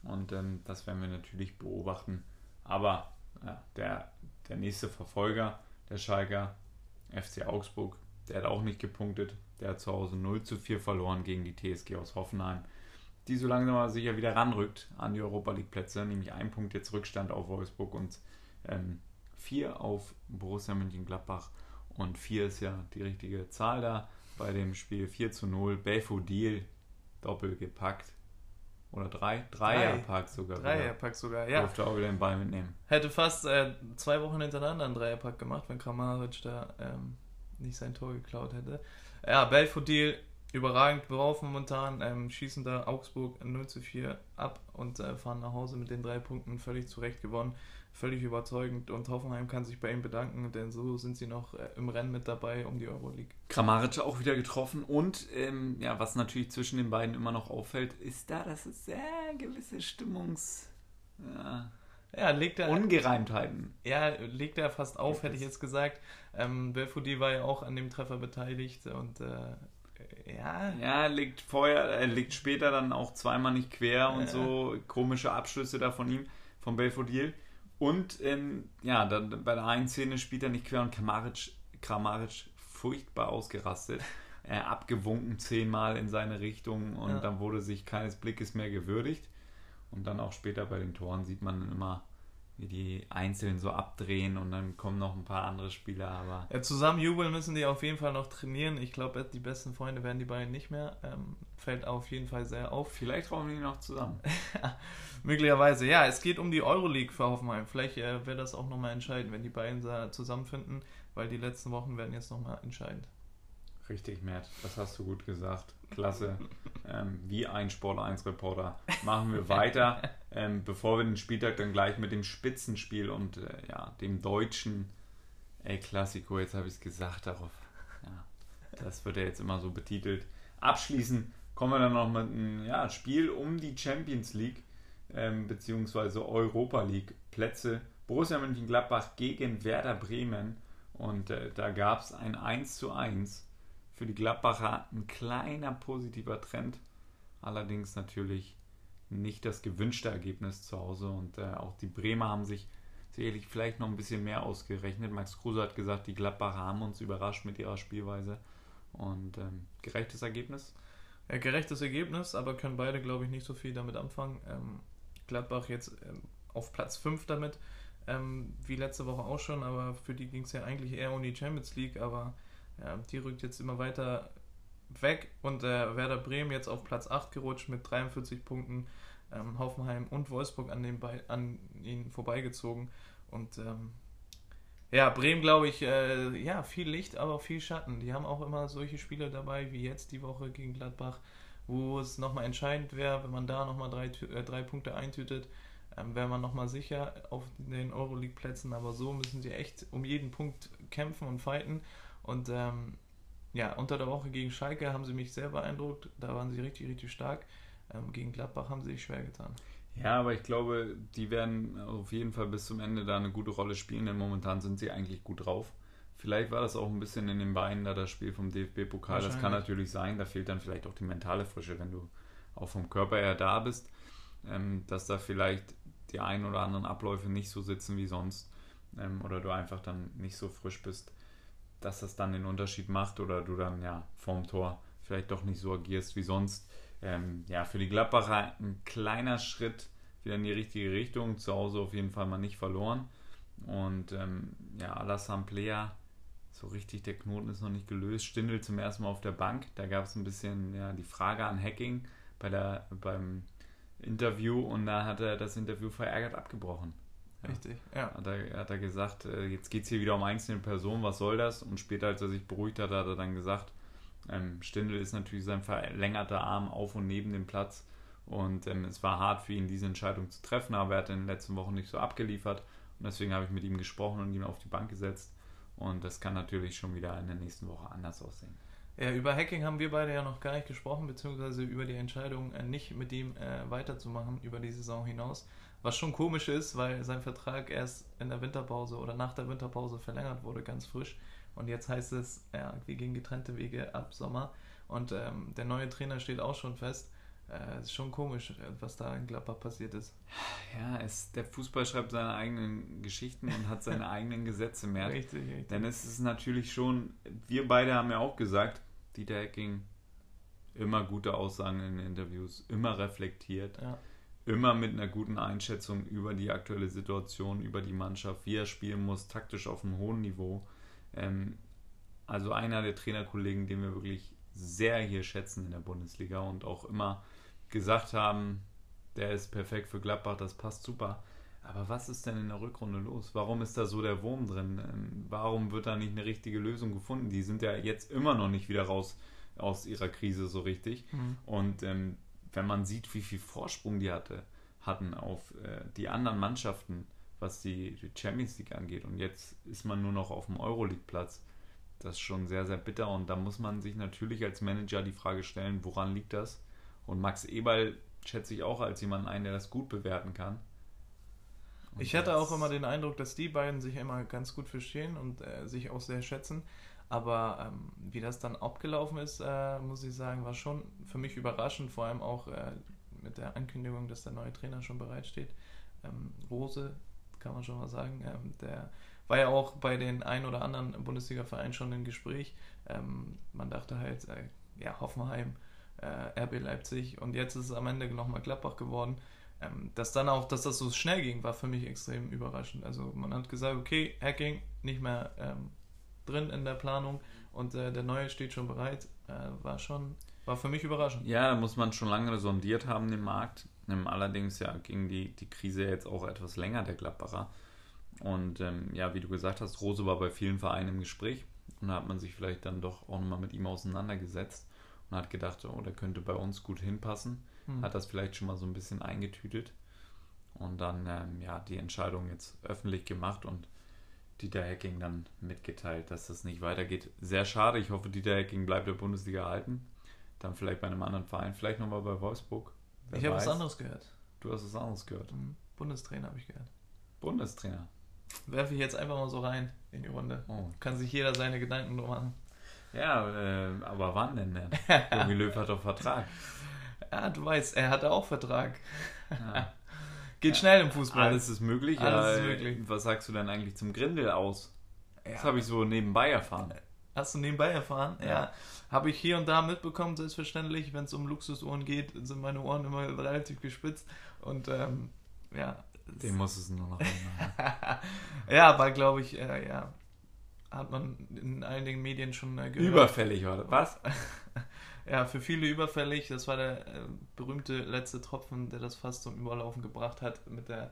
Und ähm, das werden wir natürlich beobachten. Aber ja, der, der nächste Verfolger, der Schalker, FC Augsburg, der hat auch nicht gepunktet. Der hat zu Hause 0 zu 4 verloren gegen die TSG aus Hoffenheim, die so langsam aber sicher wieder ranrückt an die Europa League Plätze, nämlich ein Punkt jetzt Rückstand auf Wolfsburg und ähm, vier auf Borussia Mönchengladbach und 4 ist ja die richtige Zahl da bei dem Spiel 4 zu 0. Belfodil doppelt gepackt. Oder drei? Dreierpack sogar. Dreierpack sogar, ja. Durfte auch wieder den Ball mitnehmen. Hätte fast äh, zwei Wochen hintereinander einen Dreierpack gemacht, wenn Kramaric da ähm, nicht sein Tor geklaut hätte. Ja, Belfodil überragend drauf momentan. Ähm, schießen da Augsburg 0 zu 4 ab und äh, fahren nach Hause mit den drei Punkten völlig zurecht gewonnen völlig überzeugend und Hoffenheim kann sich bei ihm bedanken, denn so sind sie noch äh, im Rennen mit dabei um die Euroleague. Kramaric auch wieder getroffen und ähm, ja, was natürlich zwischen den beiden immer noch auffällt, ist da, dass es sehr gewisse Stimmungs... Ja, ja, legt er. Ungereimtheiten. Ja, legt er fast auf, hätte ich jetzt gesagt. Ähm, Belfodil war ja auch an dem Treffer beteiligt und äh, ja. Ja, liegt vorher, er liegt später dann auch zweimal nicht quer und so komische Abschlüsse da von ihm, von Belfodil. Und ähm, ja, dann bei der einen Szene spielt er nicht quer und Kramaric, Kramaric furchtbar ausgerastet. Äh, abgewunken zehnmal in seine Richtung und ja. dann wurde sich keines Blickes mehr gewürdigt. Und dann auch später bei den Toren sieht man immer, wie die einzeln so abdrehen und dann kommen noch ein paar andere Spieler. Aber ja, zusammen jubeln müssen die auf jeden Fall noch trainieren. Ich glaube, die besten Freunde werden die beiden nicht mehr. Ähm, fällt auf jeden Fall sehr auf. Vielleicht brauchen die noch zusammen. Möglicherweise, ja. Es geht um die Euroleague für Hoffenheim. Vielleicht äh, wäre das auch nochmal entscheidend, wenn die beiden zusammenfinden, weil die letzten Wochen werden jetzt nochmal entscheidend. Richtig, Mert. Das hast du gut gesagt. Klasse. ähm, wie ein Sport 1 Reporter. Machen wir weiter, ähm, bevor wir den Spieltag dann gleich mit dem Spitzenspiel und äh, ja, dem deutschen El Clasico, jetzt habe ich es gesagt, darauf. Ja, das wird ja jetzt immer so betitelt. Abschließen kommen wir dann noch mit einem ja, Spiel um die Champions League ähm, beziehungsweise Europa League Plätze. Borussia Mönchengladbach gegen Werder Bremen und äh, da gab es ein 1 zu 1 für die Gladbacher ein kleiner positiver Trend. Allerdings natürlich nicht das gewünschte Ergebnis zu Hause und äh, auch die Bremer haben sich sicherlich vielleicht noch ein bisschen mehr ausgerechnet. Max Kruse hat gesagt, die Gladbacher haben uns überrascht mit ihrer Spielweise und ähm, gerechtes Ergebnis. Ja, gerechtes Ergebnis, aber können beide, glaube ich, nicht so viel damit anfangen. Ähm, Gladbach jetzt ähm, auf Platz 5 damit, ähm, wie letzte Woche auch schon, aber für die ging es ja eigentlich eher um die Champions League, aber ja, die rückt jetzt immer weiter weg und äh, Werder Bremen jetzt auf Platz 8 gerutscht mit 43 Punkten. Ähm, Hoffenheim und Wolfsburg an, den an ihnen vorbeigezogen. Und ähm, ja, Bremen, glaube ich, äh, ja, viel Licht, aber viel Schatten. Die haben auch immer solche Spiele dabei, wie jetzt die Woche gegen Gladbach, wo es nochmal entscheidend wäre, wenn man da nochmal drei, äh, drei Punkte eintütet, ähm, wäre man nochmal sicher auf den Euroleague-Plätzen. Aber so müssen sie echt um jeden Punkt kämpfen und fighten. Und ähm, ja, unter der Woche gegen Schalke haben sie mich sehr beeindruckt. Da waren sie richtig, richtig stark. Ähm, gegen Gladbach haben sie sich schwer getan. Ja, aber ich glaube, die werden auf jeden Fall bis zum Ende da eine gute Rolle spielen, denn momentan sind sie eigentlich gut drauf. Vielleicht war das auch ein bisschen in den Beinen da das Spiel vom DFB-Pokal. Das kann natürlich sein. Da fehlt dann vielleicht auch die mentale Frische, wenn du auch vom Körper her da bist, ähm, dass da vielleicht die ein oder anderen Abläufe nicht so sitzen wie sonst ähm, oder du einfach dann nicht so frisch bist dass das dann den Unterschied macht oder du dann ja vorm Tor vielleicht doch nicht so agierst wie sonst. Ähm, ja, für die Gladbacher ein kleiner Schritt wieder in die richtige Richtung. Zu Hause auf jeden Fall mal nicht verloren. Und ähm, ja, Alassane Player, so richtig der Knoten ist noch nicht gelöst. Stindel zum ersten Mal auf der Bank. Da gab es ein bisschen ja, die Frage an Hacking bei der, beim Interview und da hat er das Interview verärgert abgebrochen. Richtig, ja. Hat er, hat er gesagt, äh, jetzt geht es hier wieder um einzelne Personen, was soll das? Und später, als er sich beruhigt hat, hat er dann gesagt, ähm, Stindl ist natürlich sein verlängerter Arm auf und neben dem Platz. Und ähm, es war hart für ihn, diese Entscheidung zu treffen, aber er hat in den letzten Wochen nicht so abgeliefert. Und deswegen habe ich mit ihm gesprochen und ihn auf die Bank gesetzt. Und das kann natürlich schon wieder in der nächsten Woche anders aussehen. Ja, über Hacking haben wir beide ja noch gar nicht gesprochen, beziehungsweise über die Entscheidung, äh, nicht mit ihm äh, weiterzumachen über die Saison hinaus. Was schon komisch ist, weil sein Vertrag erst in der Winterpause oder nach der Winterpause verlängert wurde, ganz frisch. Und jetzt heißt es, ja, wir gehen getrennte Wege ab Sommer. Und ähm, der neue Trainer steht auch schon fest. Äh, ist schon komisch, was da in Gladbach passiert ist. Ja, es, der Fußball schreibt seine eigenen Geschichten und hat seine eigenen Gesetze mehr. Richtig, richtig. Denn es ist natürlich schon, wir beide haben ja auch gesagt, Dieter Hecking immer gute Aussagen in Interviews, immer reflektiert, Ja. Immer mit einer guten Einschätzung über die aktuelle Situation, über die Mannschaft, wie er spielen muss, taktisch auf einem hohen Niveau. Ähm, also einer der Trainerkollegen, den wir wirklich sehr hier schätzen in der Bundesliga und auch immer gesagt haben, der ist perfekt für Gladbach, das passt super. Aber was ist denn in der Rückrunde los? Warum ist da so der Wurm drin? Ähm, Warum wird da nicht eine richtige Lösung gefunden? Die sind ja jetzt immer noch nicht wieder raus aus ihrer Krise so richtig. Mhm. Und ähm, wenn man sieht, wie viel Vorsprung die hatte, hatten auf äh, die anderen Mannschaften, was die, die Champions League angeht, und jetzt ist man nur noch auf dem Euroleague-Platz, das ist schon sehr, sehr bitter. Und da muss man sich natürlich als Manager die Frage stellen, woran liegt das? Und Max Eberl schätze ich auch als jemanden ein, der das gut bewerten kann. Und Ich hatte auch immer den Eindruck, dass die beiden sich immer ganz gut verstehen und äh, sich auch sehr schätzen. Aber ähm, wie das dann abgelaufen ist, äh, muss ich sagen, war schon für mich überraschend, vor allem auch äh, mit der Ankündigung, dass der neue Trainer schon bereitsteht. Ähm, Rose, kann man schon mal sagen, ähm, der war ja auch bei den ein oder anderen Bundesliga-Vereinen schon im Gespräch. Ähm, man dachte halt, äh, ja, Hoffenheim, äh, RB Leipzig und jetzt ist es am Ende nochmal Gladbach geworden. Ähm, dass dann auch, dass das so schnell ging, war für mich extrem überraschend. Also man hat gesagt, okay, Hacking nicht mehr ähm, drin in der Planung und äh, der neue steht schon bereit. Äh, war schon, war für mich überraschend. Ja, da muss man schon lange sondiert haben, den Markt. Ähm, Allerdings ja ging die, die Krise jetzt auch etwas länger, der Gladbacher. Und ähm, ja, wie du gesagt hast, Rose war bei vielen Vereinen im Gespräch und da hat man sich vielleicht dann doch auch nochmal mit ihm auseinandergesetzt und hat gedacht, oh, der könnte bei uns gut hinpassen. Hm. Hat das vielleicht schon mal so ein bisschen eingetütet und dann ähm, ja die Entscheidung jetzt öffentlich gemacht und Dieter Hecking dann mitgeteilt, dass das nicht weitergeht. Sehr schade. Ich hoffe, Dieter Hecking bleibt der Bundesliga erhalten. Dann vielleicht bei einem anderen Verein, vielleicht nochmal bei Wolfsburg. Wer ich habe was anderes gehört. Du hast was anderes gehört. Bundestrainer habe ich gehört. Bundestrainer. Werfe ich jetzt einfach mal so rein in die Runde. Oh. Kann sich jeder seine Gedanken nur machen. Ja, äh, aber wann denn denn? Jogi Löw hat doch Vertrag. Ja, du weißt, er hatte auch Vertrag. Ja. Geht schnell im Fußball. Alles ist möglich. Alles ist möglich. Was sagst du denn eigentlich zum Grindel aus? Das Ja. habe ich so nebenbei erfahren. Hast du nebenbei erfahren? Ja. Ja. Habe ich hier und da mitbekommen, selbstverständlich. Wenn es um Luxusohren geht, sind meine Ohren immer relativ gespitzt. Und ähm, ja. Den muss es nur noch einmal. ja, aber glaube ich, äh, ja, hat man in einigen Medien schon äh, gehört. Überfällig war das. Was? Ja, für viele überfällig. Das war der äh, berühmte letzte Tropfen, der das fast zum Überlaufen gebracht hat mit der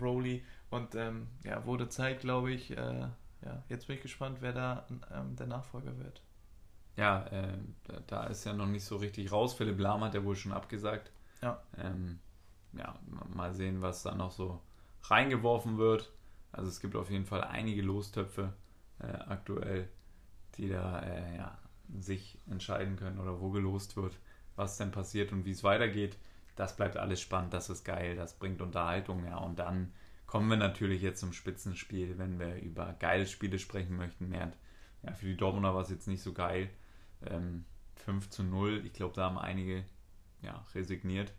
Rowley. Und ähm, ja, wurde Zeit, glaube ich. Äh, ja, jetzt bin ich gespannt, wer da ähm, der Nachfolger wird. Ja, äh, da- da ist ja noch nicht so richtig raus. Philipp Lahm hat ja wohl schon abgesagt. Ja. Ähm, ja, mal sehen, was da noch so reingeworfen wird. Also es gibt auf jeden Fall einige Lostöpfe äh, aktuell, die da äh, ja, sich entscheiden können oder wo gelost wird, was denn passiert und wie es weitergeht. Das bleibt alles spannend, das ist geil, das bringt Unterhaltung, ja. Und dann kommen wir natürlich jetzt zum Spitzenspiel, wenn wir über geile Spiele sprechen möchten. Mehr, ja, für die Dortmunder war es jetzt nicht so geil. Ähm, 5 zu 0, ich glaube, da haben einige ja, resigniert.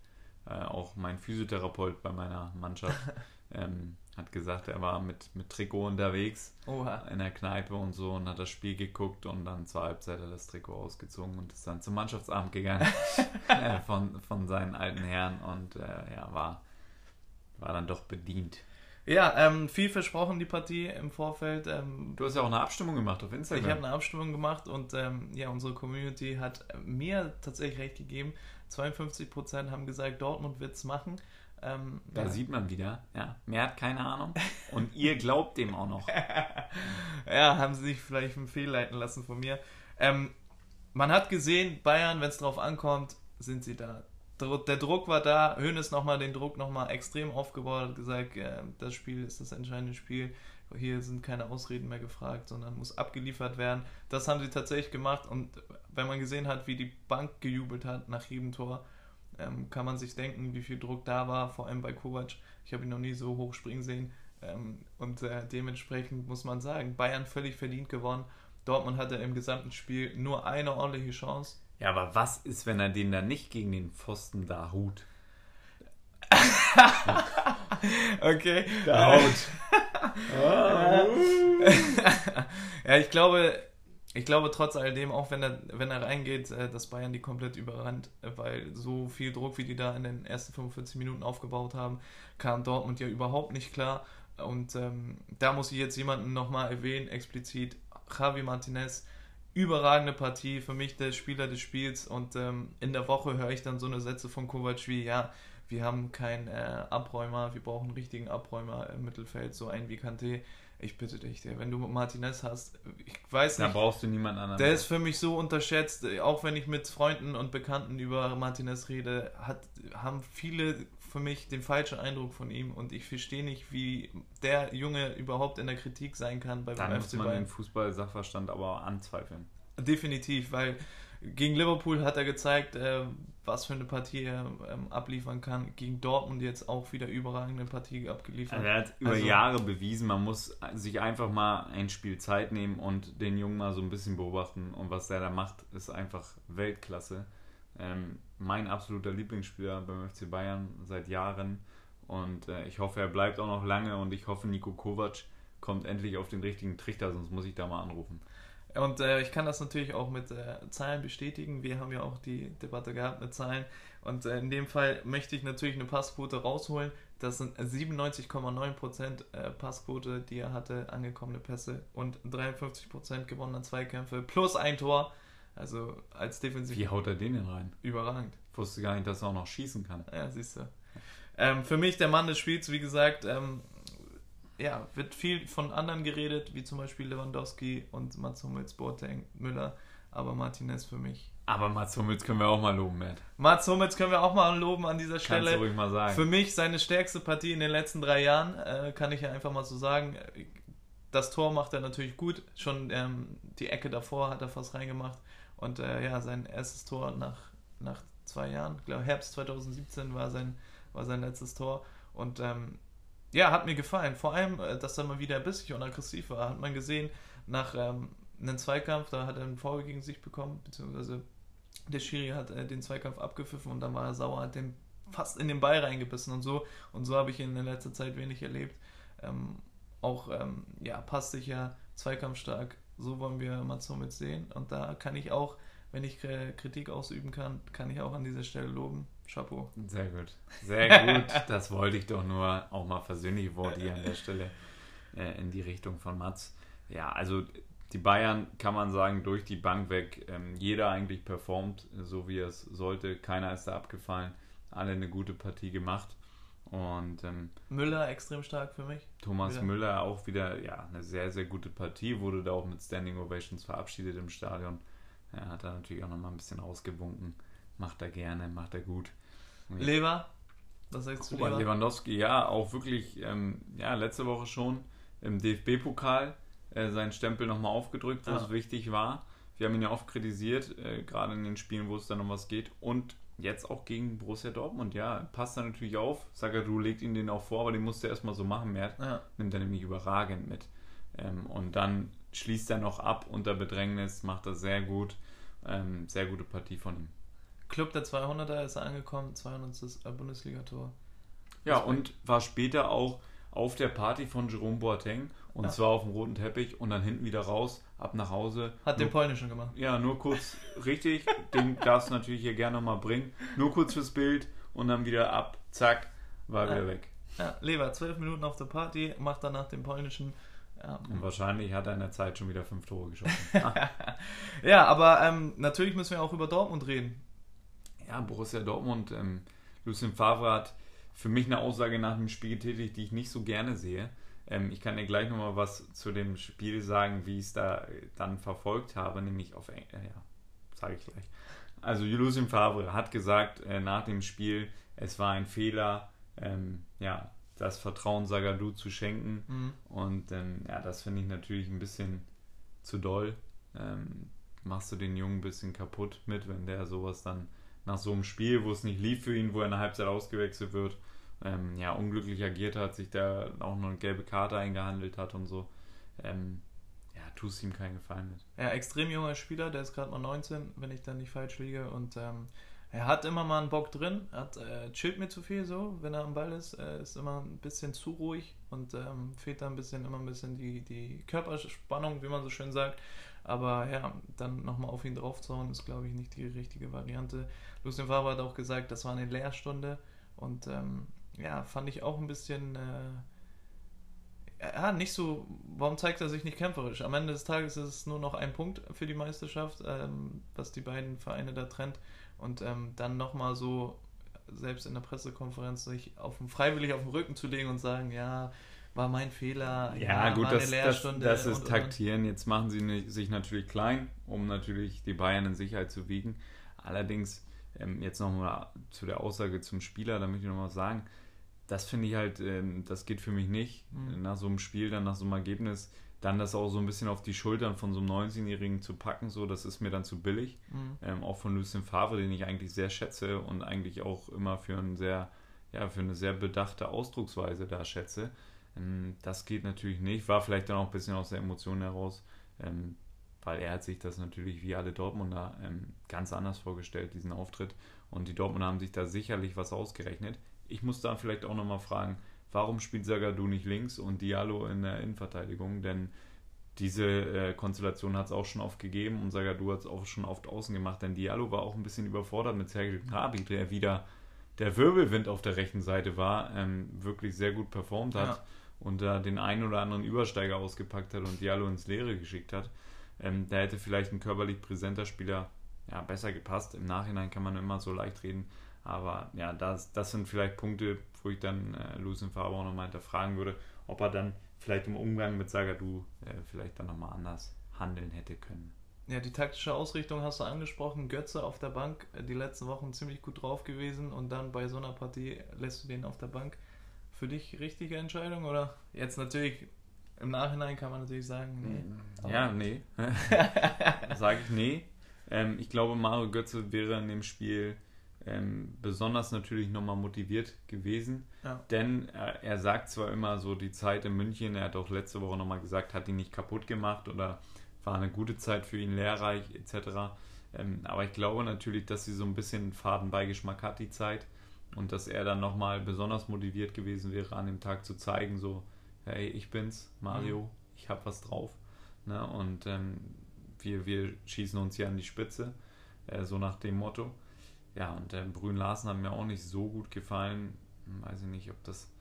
Äh, auch mein Physiotherapeut bei meiner Mannschaft ähm, hat gesagt, er war mit, mit Trikot unterwegs Oha. in der Kneipe und so und hat das Spiel geguckt und dann zur Halbzeit hat er das Trikot ausgezogen und ist dann zum Mannschaftsabend gegangen äh, von, von seinen alten Herren und äh, ja, war, war dann doch bedient. Ja, ähm, viel versprochen die Partie im Vorfeld. Ähm, Du hast ja auch eine Abstimmung gemacht auf ich Instagram. habe eine Abstimmung gemacht und ähm, ja, unsere Community hat mir tatsächlich recht gegeben. 52% haben gesagt, Dortmund wird es machen. Ähm, da ja. sieht man wieder, ja, mehr hat keine Ahnung und ihr glaubt dem auch noch. ja, haben sie sich vielleicht fehlleiten lassen von mir. Ähm, man hat gesehen, Bayern, wenn es drauf ankommt, sind sie da. Der Druck war da, Hönes nochmal den Druck nochmal extrem aufgebaut, hat gesagt, äh, das Spiel ist das entscheidende Spiel. Hier sind keine Ausreden mehr gefragt, sondern muss abgeliefert werden. Das haben sie tatsächlich gemacht und wenn man gesehen hat, wie die Bank gejubelt hat nach jedem Tor, ähm, kann man sich denken, wie viel Druck da war, vor allem bei Kovac. Ich habe ihn noch nie so hoch springen sehen. Ähm, und äh, dementsprechend muss man sagen, Bayern völlig verdient gewonnen. Dortmund hatte im gesamten Spiel nur eine ordentliche Chance. Ja, aber was ist, wenn er den dann nicht gegen den Pfosten da hut? okay. Da haut. ja, ich glaube, ich glaube trotz alledem, auch wenn er, wenn er reingeht, äh, dass Bayern die komplett überrannt, äh, weil so viel Druck, wie die da in den ersten 45 Minuten aufgebaut haben, kam Dortmund ja überhaupt nicht klar. Und ähm, da muss ich jetzt jemanden nochmal erwähnen, explizit Javi Martinez. Überragende Partie, für mich der Spieler des Spiels. Und ähm, in der Woche höre ich dann so eine Sätze von Kovac wie, ja, wir haben keinen äh, Abräumer, wir brauchen einen richtigen Abräumer im Mittelfeld, so einen wie Kanté. Ich bitte dich, wenn du Martinez hast, ich weiß nicht. Da brauchst du niemanden anderen. Der ist für mich so unterschätzt, auch wenn ich mit Freunden und Bekannten über Martinez rede, hat, haben viele für mich den falschen Eindruck von ihm und ich verstehe nicht, wie der Junge überhaupt in der Kritik sein kann bei Dann muss man den Fußball-Sachverstand aber anzweifeln. Definitiv, weil gegen Liverpool hat er gezeigt, äh, was für eine Partie er ähm, abliefern kann. Gegen Dortmund jetzt auch wieder überragende Partie abgeliefert. Er hat über also, Jahre bewiesen, man muss sich einfach mal ein Spiel Zeit nehmen und den Jungen mal so ein bisschen beobachten. Und was der da macht, ist einfach Weltklasse. Ähm, mein absoluter Lieblingsspieler beim FC Bayern seit Jahren. Und äh, ich hoffe, er bleibt auch noch lange und ich hoffe, Nico Kovac kommt endlich auf den richtigen Trichter, sonst muss ich da mal anrufen. Und äh, ich kann das natürlich auch mit äh, Zahlen bestätigen. Wir haben ja auch die Debatte gehabt mit Zahlen. Und äh, in dem Fall möchte ich natürlich eine Passquote rausholen. Das sind 97,9% äh, Passquote, die er hatte, angekommene Pässe und 53% gewonnener Zweikämpfe plus ein Tor. Also als Defensiv. Wie haut er den denn rein? Überragend. Ich wusste gar nicht, dass er auch noch schießen kann. Ja, siehst du. Ähm, für mich der Mann des Spiels, wie gesagt, ähm, ja, wird viel von anderen geredet, wie zum Beispiel Lewandowski und Mats Hummels, Boateng, Müller, aber Martinez für mich. Aber Mats Hummels können wir auch mal loben, Matt. Mats Hummels können wir auch mal loben an dieser Stelle. Kannst du ruhig mal sagen. Für mich seine stärkste Partie in den letzten drei Jahren, äh, kann ich ja einfach mal so sagen. Das Tor macht er natürlich gut. Schon ähm, die Ecke davor hat er fast reingemacht. Und äh, ja, sein erstes Tor nach, nach zwei Jahren, ich glaube Herbst 2017 war sein, war sein letztes Tor. Und ähm, ja, hat mir gefallen. Vor allem, äh, dass er mal wieder bissig und aggressiv war. Hat man gesehen, nach ähm, einem Zweikampf, da hat er einen Foul gegen sich bekommen, beziehungsweise der Schiri hat äh, den Zweikampf abgepfiffen und dann war er sauer, hat den fast in den Ball reingebissen und so. Und so habe ich ihn in letzter Zeit wenig erlebt. Ähm, auch, ähm, ja, passt sich ja, zweikampfstark. So wollen wir Mats Hummels sehen. Und da kann ich auch, wenn ich Kritik ausüben kann, kann ich auch an dieser Stelle loben. Chapeau. Sehr gut. Sehr gut. das wollte ich doch nur auch mal versöhnlich Worte hier an der Stelle äh, in die Richtung von Mats. Ja, also die Bayern kann man sagen, durch die Bank weg. Ähm, jeder eigentlich performt, so wie es sollte. Keiner ist da abgefallen. Alle eine gute Partie gemacht. Und ähm, Müller extrem stark für mich. Thomas wieder. Müller auch wieder, ja, eine sehr, sehr gute Partie. Wurde da auch mit Standing Ovations verabschiedet im Stadion. Er hat da natürlich auch nochmal ein bisschen rausgewunken. Macht er gerne, macht er gut. Lever, was sagst du? Robert Lewandowski, ja, auch wirklich, ähm, ja, letzte Woche schon im DFB-Pokal äh, seinen Stempel nochmal aufgedrückt, wo ja. es wichtig war. Wir haben ihn ja oft kritisiert, äh, gerade in den Spielen, wo es dann um was geht. Und jetzt auch gegen Borussia Dortmund, ja, passt da natürlich auf. Sagadu legt ihn den auch vor, aber den musste er erstmal so machen. Mehr ja. nimmt er nämlich überragend mit. Ähm, und dann schließt er noch ab unter Bedrängnis, macht er sehr gut. Ähm, sehr gute Partie von ihm. Club der 200er ist er angekommen, 200. Äh, Bundesligator. Ja, und war später auch auf der Party von Jerome Boateng und ja. zwar auf dem roten Teppich und dann hinten wieder raus, ab nach Hause. Hat nur, den polnischen gemacht. Ja, nur kurz, richtig, den darfst du natürlich hier gerne nochmal bringen. Nur kurz fürs Bild und dann wieder ab, zack, war ja. wieder weg. Ja, Lever, zwölf Minuten auf der Party, macht danach den polnischen ja. Und wahrscheinlich hat er in der Zeit schon wieder fünf Tore geschossen. ja, aber ähm, natürlich müssen wir auch über Dortmund reden. Ja, Borussia Dortmund. Ähm, Lucien Favre hat für mich eine Aussage nach dem Spiel getätigt, die ich nicht so gerne sehe. Ähm, ich kann dir gleich nochmal was zu dem Spiel sagen, wie ich es da dann verfolgt habe, nämlich auf Eng äh, ja, sage ich gleich. Also Lucien Favre hat gesagt äh, nach dem Spiel, es war ein Fehler, ähm, ja, das Vertrauen Sagadu zu schenken. Mhm. Und ähm, ja, das finde ich natürlich ein bisschen zu doll. Ähm, machst du den Jungen ein bisschen kaputt mit, wenn der sowas dann nach so einem Spiel, wo es nicht lief für ihn, wo er in der Halbzeit ausgewechselt wird, ähm, ja, unglücklich agiert hat, sich da auch noch eine gelbe Karte eingehandelt hat und so. Ähm, ja, tust ihm keinen Gefallen mit. Ja, extrem junger Spieler, der ist gerade mal 19, wenn ich da nicht falsch liege. Und ähm, er hat immer mal einen Bock drin, hat, äh, chillt mir zu viel so, wenn er am Ball ist, äh, ist immer ein bisschen zu ruhig und ähm, fehlt da ein bisschen, immer ein bisschen die, die Körperspannung, wie man so schön sagt. Aber ja, dann nochmal auf ihn draufzuhauen, ist glaube ich nicht die richtige Variante. Lucien Favre hat auch gesagt, das war eine Lehrstunde und ähm, ja, fand ich auch ein bisschen. Äh, ja, nicht so, warum zeigt er sich nicht kämpferisch? Am Ende des Tages ist es nur noch ein Punkt für die Meisterschaft, ähm, was die beiden Vereine da trennt. Und ähm, dann nochmal so, selbst in der Pressekonferenz, sich auf den, freiwillig auf den Rücken zu legen und sagen, ja, war mein Fehler. Ja, ja gut, das, das, das, ist und, Taktieren. Jetzt machen sie sich natürlich klein, um natürlich die Bayern in Sicherheit zu wiegen. Allerdings, ähm, jetzt nochmal zu der Aussage zum Spieler, da möchte ich nochmal sagen, das finde ich halt, ähm, das geht für mich nicht. Mhm. Nach so einem Spiel, dann nach so einem Ergebnis, dann das auch so ein bisschen auf die Schultern von so einem 19-Jährigen zu packen, so, das ist mir dann zu billig. Mhm. Ähm, auch von Lucien Favre, den ich eigentlich sehr schätze und eigentlich auch immer für, ein sehr, ja, für eine sehr bedachte Ausdrucksweise da schätze. Ähm, das geht natürlich nicht. War vielleicht dann auch ein bisschen aus der Emotion heraus, ähm, weil er hat sich das natürlich wie alle Dortmunder ähm, ganz anders vorgestellt, diesen Auftritt. Und die Dortmunder haben sich da sicherlich was ausgerechnet ich muss da vielleicht auch nochmal fragen, warum spielt Sagadu nicht links und Diallo in der Innenverteidigung? Denn diese äh, Konstellation hat es auch schon oft gegeben und Sagadu hat es auch schon oft außen gemacht, denn Diallo war auch ein bisschen überfordert mit Sergio Gnabry, der wieder der Wirbelwind auf der rechten Seite war, ähm, wirklich sehr gut performt hat ja. Und da den einen oder anderen Übersteiger ausgepackt hat und Diallo ins Leere geschickt hat. Ähm, da hätte vielleicht ein körperlich präsenter Spieler ja, besser gepasst. Im Nachhinein kann man immer so leicht reden. Aber ja, das, das sind vielleicht Punkte, wo ich dann äh, Lucien Faber auch nochmal hinterfragen würde, ob er dann vielleicht im Umgang mit Sagadu äh, vielleicht dann nochmal anders handeln hätte können. Ja, die taktische Ausrichtung hast du angesprochen. Götze auf der Bank, äh, die letzten Wochen ziemlich gut drauf gewesen und dann bei so einer Partie lässt du den auf der Bank. Für dich richtige Entscheidung oder jetzt natürlich im Nachhinein kann man natürlich sagen, nee. Ja, nee. Sage ich nee. Ähm, ich glaube, Mario Götze wäre in dem Spiel ähm, besonders natürlich nochmal motiviert gewesen. Ja. Denn er, er, sagt zwar immer so, die Zeit in München, er hat auch letzte Woche nochmal gesagt, hat ihn nicht kaputt gemacht oder war eine gute Zeit für ihn, lehrreich etc. Ähm, aber ich glaube natürlich, dass sie so ein bisschen Fadenbeigeschmack hat, die Zeit. Und dass er dann nochmal besonders motiviert gewesen wäre, an dem Tag zu zeigen, so, hey, ich bin's, Mario, mhm. ich hab was drauf. Ne? Und ähm, wir, wir schießen uns hier an die Spitze, äh, so nach dem Motto. Ja, und der Brün Larsen hat mir auch nicht so gut gefallen. Weiß ich nicht, ob das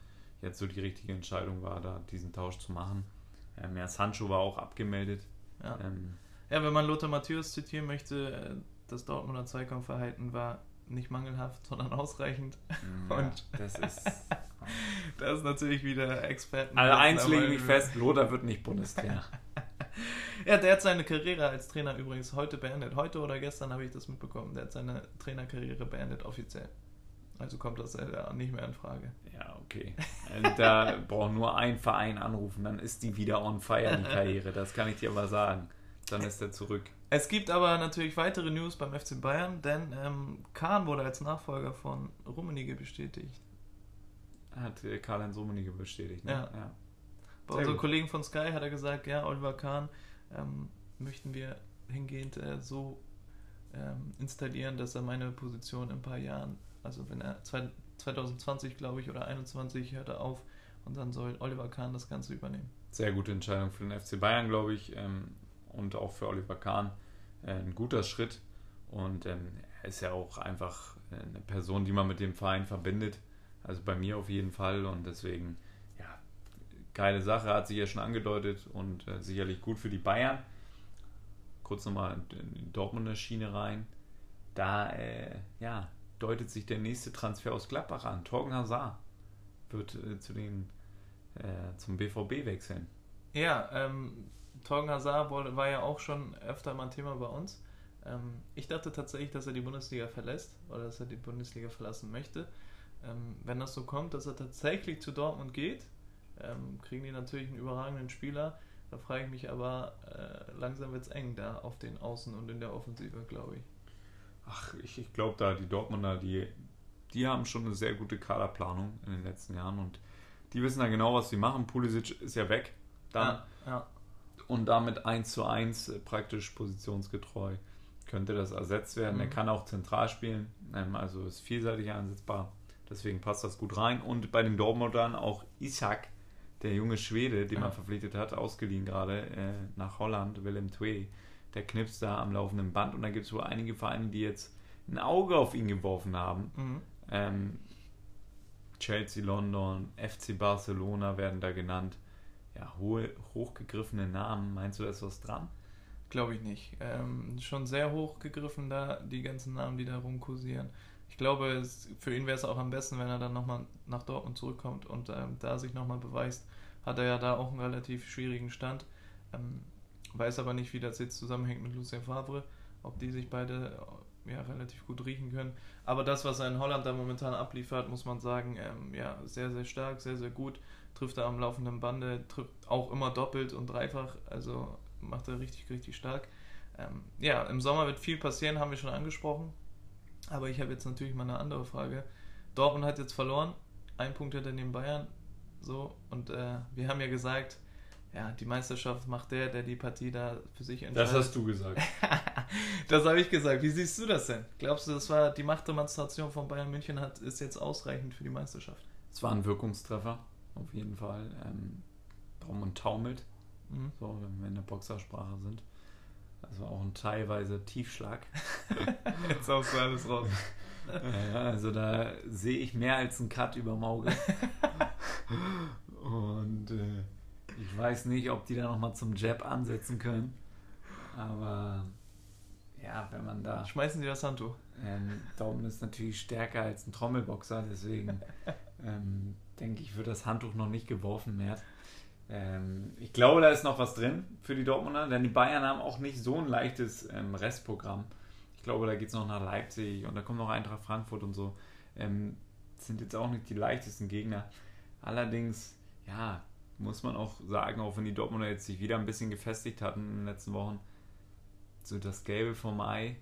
jetzt so die richtige Entscheidung war, da diesen Tausch zu machen. Ähm, ja, Sancho war auch abgemeldet. Ja, ähm, ja wenn man Lothar Matthäus zitieren möchte, äh, das Dortmunder Zweikampfverhalten war nicht mangelhaft, sondern ausreichend. Ja, und das ist. das ist natürlich wieder Experten. Also eins lege ich fest, Lothar wird nicht Bundestrainer. Ja, der hat seine Karriere als Trainer übrigens heute beendet. Heute oder gestern habe ich das mitbekommen. Der hat seine Trainerkarriere beendet, offiziell. Also kommt das ja nicht mehr in Frage. Ja, okay. Da braucht nur ein Verein anrufen, dann ist die wieder on fire, die Karriere. Das kann ich dir aber sagen. Dann ist er zurück. Es gibt aber natürlich weitere News beim FC Bayern, denn ähm, Kahn wurde als Nachfolger von Rummenigge bestätigt. Hat äh, Karl-Heinz Rummenigge bestätigt, ne? Ja. ja. Bei unseren Kollegen von Sky hat er gesagt, ja, Oliver Kahn ähm, möchten wir hingehend äh, so ähm, installieren, dass er meine Position in ein paar Jahren, also wenn er 2020 glaube ich oder 2021 hört er auf und dann soll Oliver Kahn das Ganze übernehmen. Sehr gute Entscheidung für den FC Bayern, glaube ich, ähm, und auch für Oliver Kahn äh, ein guter Schritt und ähm, er ist ja auch einfach eine Person, die man mit dem Verein verbindet. Also bei mir auf jeden Fall und deswegen geile Sache, hat sich ja schon angedeutet und äh, sicherlich gut für die Bayern. Kurz nochmal in die Dortmunder Schiene rein. Da äh, ja, deutet sich der nächste Transfer aus Gladbach an. Torgen Hazard wird äh, zu den, äh, zum BVB wechseln. Ja, ähm, Torgen Hazard war ja auch schon öfter mal ein Thema bei uns. Ähm, ich dachte tatsächlich, dass er die Bundesliga verlässt oder dass er die Bundesliga verlassen möchte. Ähm, wenn das so kommt, dass er tatsächlich zu Dortmund geht, ähm, kriegen die natürlich einen überragenden Spieler. Da frage ich mich aber, äh, langsam wird es eng da auf den Außen und in der Offensive, glaube ich. Ach, ich, ich glaube da, die Dortmunder, die, die haben schon eine sehr gute Kaderplanung in den letzten Jahren und die wissen da genau, was sie machen. Pulisic ist ja weg. Dann. Ja, ja. Und damit 1 zu 1 äh, praktisch positionsgetreu könnte das ersetzt werden. Mhm. Er kann auch zentral spielen, ähm, also ist vielseitig einsetzbar. Deswegen passt das gut rein. Und bei den Dortmundern auch Isaac, der junge Schwede, den man verpflichtet hat, ausgeliehen gerade äh, nach Holland, Willem Twee, der knipst da am laufenden Band. Und da gibt es wohl einige Vereine, die jetzt ein Auge auf ihn geworfen haben. Mhm. Ähm, Chelsea, London, FC Barcelona werden da genannt. Ja, hohe, hochgegriffene Namen. Meinst du, da ist was dran? Glaube ich nicht. Ähm, schon sehr hochgegriffen da, die ganzen Namen, die da rumkursieren ich glaube, es, für ihn wäre es auch am besten, wenn er dann nochmal nach Dortmund zurückkommt und ähm, da sich nochmal beweist. Hat er ja da auch einen relativ schwierigen Stand. Ähm, weiß aber nicht, wie das jetzt zusammenhängt mit Lucien Favre, ob die sich beide äh, ja, relativ gut riechen können. Aber das, was er in Holland da momentan abliefert, muss man sagen, ähm, ja, sehr, sehr stark, sehr, sehr gut. Trifft er am laufenden Bande, trifft auch immer doppelt und dreifach, also macht er richtig, richtig stark. Ähm, ja, im Sommer wird viel passieren, haben wir schon angesprochen. Aber ich habe jetzt natürlich mal eine andere Frage. Dortmund hat jetzt verloren, ein Punkt hinter den Bayern. So, und äh, wir haben ja gesagt, ja, die Meisterschaft macht der, der die Partie da für sich entscheidet. Das hast du gesagt. das habe ich gesagt. Wie siehst du das denn? Glaubst du, das war die Machtdemonstration von Bayern München hat, ist jetzt ausreichend für die Meisterschaft? Es war ein Wirkungstreffer, auf jeden Fall. Ähm, Dortmund taumelt, mhm. so, wenn wir in der Boxersprache sind. Das war auch ein teilweise Tiefschlag. Jetzt haust du alles raus. Ja, also da sehe ich mehr als einen Cut über Mauge. Und äh, ich weiß nicht, ob die da nochmal zum Jab ansetzen können. Aber ja, wenn man da. Schmeißen sie das Handtuch. Ähm, Daumen ist natürlich stärker als ein Trommelboxer, deswegen ähm, denke ich, wird das Handtuch noch nicht geworfen mehr. Ähm, ich glaube, da ist noch was drin für die Dortmunder, denn die Bayern haben auch nicht so ein leichtes ähm, Restprogramm. Ich glaube, da geht es noch nach Leipzig und da kommt noch Eintracht Frankfurt und so. Ähm, sind jetzt auch nicht die leichtesten Gegner. Allerdings, ja, muss man auch sagen, auch wenn die Dortmunder jetzt sich wieder ein bisschen gefestigt hatten in den letzten Wochen, so das Gelbe vom Ei